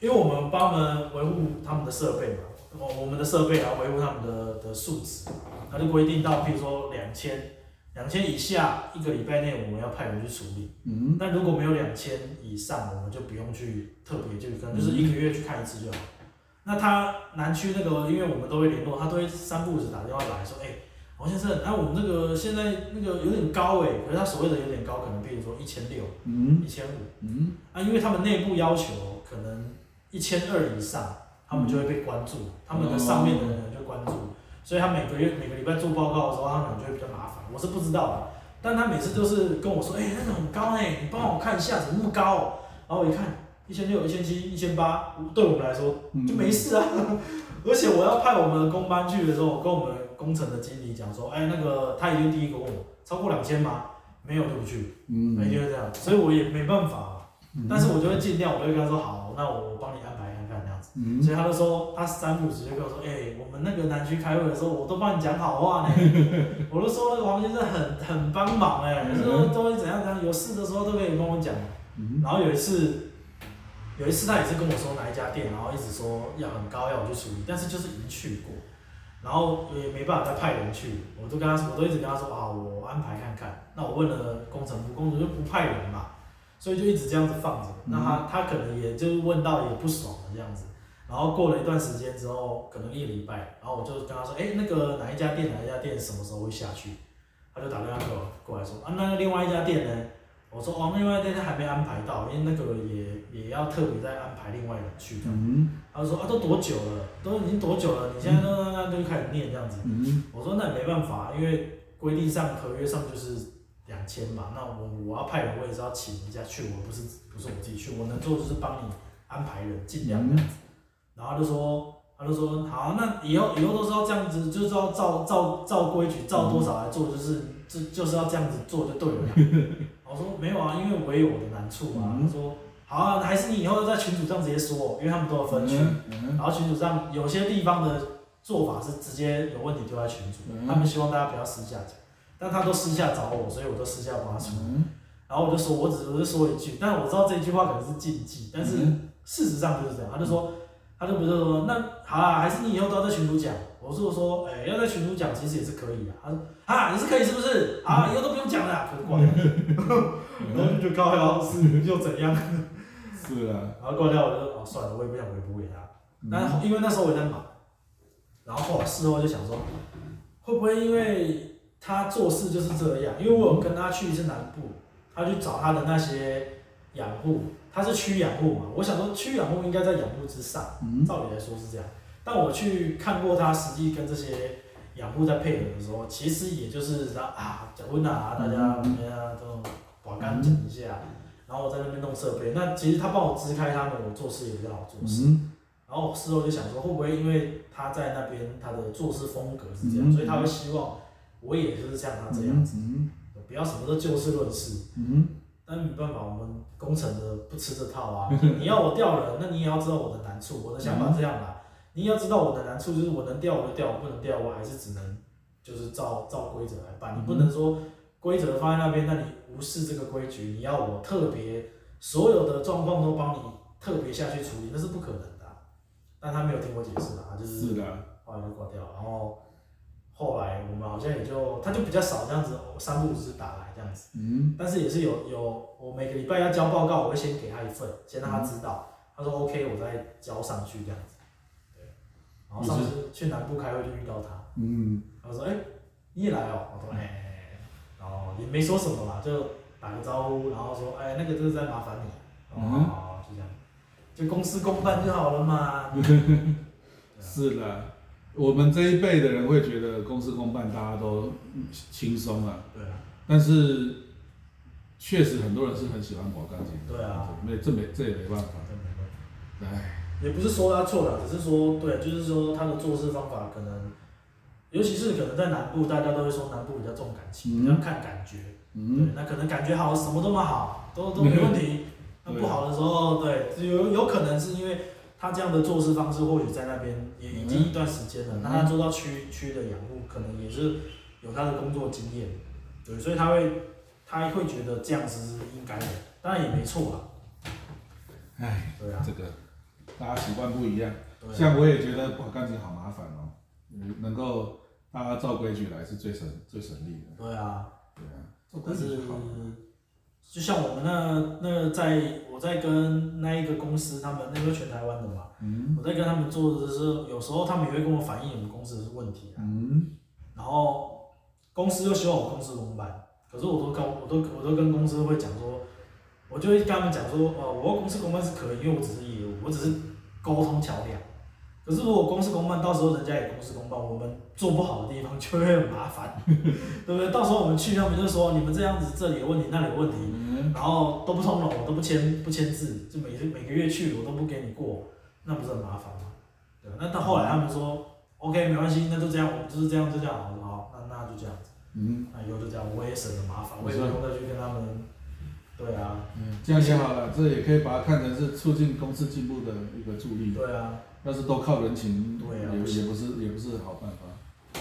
因为我们帮他们维护他们的设备嘛，我我们的设备然后维护他们的的数值，他就规定到，譬如说两千。两千以下，一个礼拜内我们要派人去处理。嗯，那如果没有两千以上，我们就不用去特别，就可能就是一个月去看一次就好。嗯、那他南区那个，因为我们都会联络，他都会三步五时打电话来说，哎、欸，王先生，那、啊、我们这个现在那个有点高哎，可是他所谓的有点高，可能比如说一千六，嗯，一千五，嗯，啊，因为他们内部要求可能一千二以上，他们就会被关注，嗯、他们的上面的人就关注。哦所以他每个月每个礼拜做报告的时候，他可能就会比较麻烦。我是不知道的，但他每次都是跟我说：“哎、欸，那个很高哎，你帮我看一下，怎么那么高？”然后我一看，一千六、一千七、一千八，对我们来说就没事啊。嗯、而且我要派我们的工班去的时候，我跟我们工程的经理讲说：“哎、欸，那个他已经第一个问我，超过两千吗？没有就不去。”嗯，每天就这样，所以我也没办法。但是我就会尽量，我就会跟他说：“好，那我帮你安排。”嗯、所以他就说，他三不五时就跟我说，哎、欸，我们那个南区开会的时候，我都帮你讲好话呢。我都说那个黄先生很很帮忙哎，就说都会怎样怎样，有事的时候都可以跟我讲。嗯、然后有一次，有一次他也是跟我说哪一家店，然后一直说要很高要我去处理，但是就是已经去过，然后也没办法再派人去，我都跟他说，我都一直跟他说啊，我安排看看。那我问了工程部，工程就不派人嘛，所以就一直这样子放着。嗯、那他他可能也就问到也不爽了这样子。然后过了一段时间之后，可能一个礼拜，然后我就跟他说，哎，那个哪一家店，哪一家店什么时候会下去？他就打电话给我过来说，啊，那个另外一家店呢？我说，哦，另外一家店还没安排到，因为那个也也要特别再安排另外人去。嗯。他就说，啊，都多久了？都已经多久了？你现在都那那就开始念这样子。嗯。我说，那也没办法，因为规定上合约上就是两千嘛，那我我要派人，我也是要请人家去，我不是不是我自己去，我能做就是帮你安排人，尽量这样子。然后就说，他就说好，那以后以后都是要这样子，就是要照照照规矩，照多少来做，就是就就是要这样子做就对了。我说没有啊，因为我也有我的难处啊。他说好啊，还是你以后要在群主上直接说，因为他们都有分群，然后群主上有些地方的做法是直接有问题丢在群主，他们希望大家不要私下讲，但他都私下找我，所以我都私下帮他处理。然后我就说，我只我就说一句，但我知道这一句话可能是禁忌，但是事实上就是这样。他就说。他就不是说，那好啊，还是你以后都要在群主讲。我是说，哎、欸，要在群主讲，其实也是可以的。他说，啊，也是可以，是不是？啊，以后都不用讲了，可挂掉。然后就高腰是又怎样？是啊。然后挂掉，我就哦算了，我也不想回复给他。但因为那时候我也在忙，然后后来事后就想说，会不会因为他做事就是这样？因为我有跟他去一次南部，他去找他的那些养护。他是区养护嘛？我想说区养护应该在养护之上，照理来说是这样。但我去看过他实际跟这些养护在配合的时候，其实也就是他啊，讲温啊，大家怎么样都把干讲一下，然后我在那边弄设备。那其实他帮我支开他们，我做事也比较好做事。然后事后就想说，会不会因为他在那边他的做事风格是这样，所以他会希望我也就是像他这样子，不要什么都就事论事。但没办法，我们工程的不吃这套啊！你要我调人，那你也要知道我的难处。我的想法这样啦，你要知道我的难处，就是我能调我就调，我不能调我还是只能就是照照规则来办。你不能说规则放在那边，那你无视这个规矩，你要我特别所有的状况都帮你特别下去处理，那是不可能的。但他没有听我解释啊，就是后来就挂掉，然后。后来我们好像也就，他就比较少这样子，三不五时打来这样子。嗯。但是也是有有，我每个礼拜要交报告，我会先给他一份，先让他知道。他说 OK，我再交上去这样子。对。然后上次去南部开会就遇到他。嗯。他说：“哎，你也来哦。”我说：“哎。”然后也没说什么啦，就打个招呼，然后说：“哎，那个就是在麻烦你。”嗯。就这样，就公事公办就好了嘛。是的。我们这一辈的人会觉得公事公办，大家都轻松啊。对啊。但是确实很多人是很喜欢搞干净的。对啊。没这没这也没办法。这没办法。唉。也不是说他错了，只是说对，就是说他的做事方法可能，尤其是可能在南部，大家都会说南部比较重感情，比较看感觉。嗯。对，那可能感觉好，什么都蛮好，都都没 问题。那不好的时候，对，有有可能是因为。他这样的做事方式，或许在那边也已经一段时间了。那、嗯、他做到区区的养护，可能也是有他的工作经验，对，所以他会他会觉得这样子是应该的，当然也没错啊。哎，对啊，这个大家习惯不一样。啊、像我也觉得保干净好麻烦哦，能够大家照规矩来是最省最省力的。对啊，对啊，做规矩好。就像我们那那在我在跟那一个公司，他们那个全台湾的嘛，嗯、我在跟他们做的时候，有时候他们也会跟我反映我们公司的问题啊。嗯、然后公司又希望我公司公办，可是我都跟我都我都跟公司会讲说，我就会跟他们讲说，哦，我公司公办是可以，因为我只是业务，我只是沟通桥梁。可是如果公事公办，到时候人家也公事公办，我们做不好的地方就会很麻烦，对不对？到时候我们去，他们就说你们这样子，这里有问题，那里有问题，嗯、然后都不通融，我都不签不签字，就每每个月去我都不给你过，那不是很麻烦吗？对，那到后来他们说、嗯、OK 没关系，那就这样，我就是这样就这样，好，好，那那就这样子，嗯，那以后就这样，我也省了麻烦，我也不用再去跟他们。对啊，嗯，这样想好了，这也可以把它看成是促进公司进步的一个助力。对啊，要是都靠人情，对啊，也也不是也不是好办法。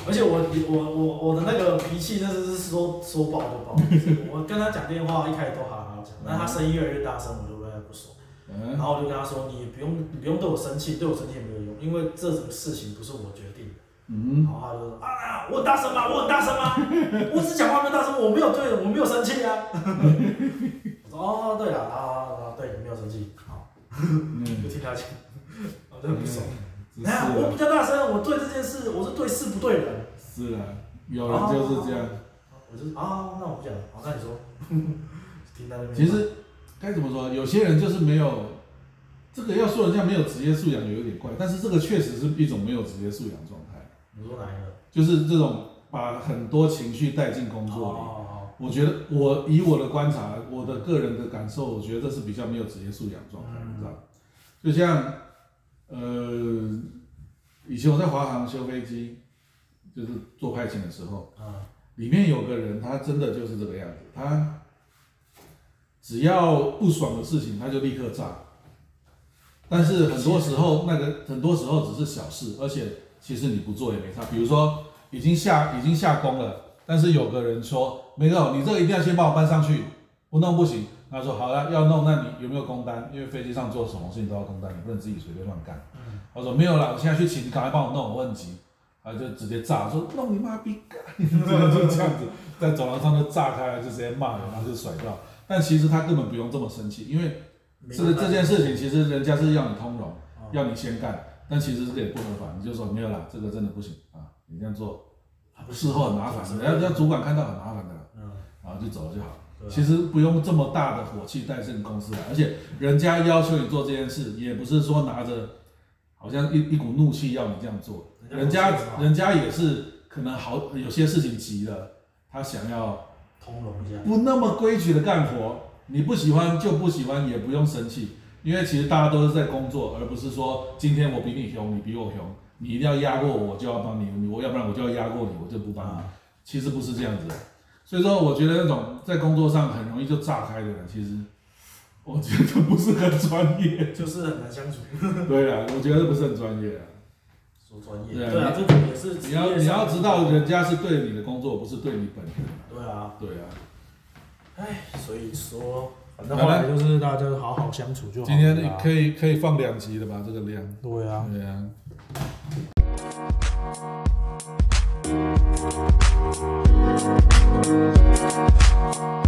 而且我我我我的那个脾气，那是是说说爆就爆。我跟他讲电话，一开始都好好讲，那他声音越来越大声，我就越来越不爽。嗯。然后我就跟他说：“你不用你不用对我生气，对我生气也没有用，因为这种事情不是我决定的。”嗯。然后他就说：“啊，我很大声吗？我很大声吗？我只讲话没大声，我没有对，我没有生气啊。”我说哦，对了，啊啊对，没有生气，好，就听他讲，我真的不爽。哎，我比较大声，我对这件事，我是对事不对人。是啊，有人就是这样。我就是啊，那我不讲那你说，听。其实该怎么说，有些人就是没有，这个要说人家没有职业素养，有点怪，但是这个确实是一种没有职业素养状态。你说哪一个？就是这种把很多情绪带进工作里。我觉得我以我的观察，我的个人的感受，我觉得这是比较没有职业素养状态，你知道？就像，呃，以前我在华航修飞机，就是做派遣的时候，啊，里面有个人，他真的就是这个样子，他只要不爽的事情，他就立刻炸。但是很多时候，那个很多时候只是小事，而且其实你不做也没差。比如说已经下已经下工了，但是有个人说没有，你这个一定要先帮我搬上去，不弄不行。他说好了，要弄，那你有没有工单？因为飞机上做什么事情都要工单，你不能自己随便乱干。嗯、他说没有了，我现在去请，你赶快帮我弄，我很急。他就直接炸，说弄你妈逼干，就这样子，在走廊上就炸开了，就直接骂人，然后就甩掉。但其实他根本不用这么生气，因为这个这件事情其实人家是要你通融，哦、要你先干，但其实这个也不合法，你就说没有了，这个真的不行啊，你这样做，事后很麻烦的，要要主管看到很麻烦的，嗯，然后就走了就好。其实不用这么大的火气带这个公司来，而且人家要求你做这件事，也不是说拿着好像一一股怒气要你这样做，人家人家也是可能好有些事情急了，他想要通融一下，不那么规矩的干活，你不喜欢就不喜欢，也不用生气，因为其实大家都是在工作，而不是说今天我比你凶，你比我凶，你一定要压过我，我就要帮你，我要不然我就要压过你，我就不帮你，其实不是这样子。所以说，我觉得那种在工作上很容易就炸开的人，其实我觉得不是很专业，就是很难相处。对啊，我觉得不是很专业啊。说专业？对啊，这种也是。你要你要知道，人家是对你的工作，不是对你本人。对啊。对啊。哎，所以说，反正后来就是大家好好相处就好。今天可以可以放两集的吧？这个量。对啊。对啊。Thank you.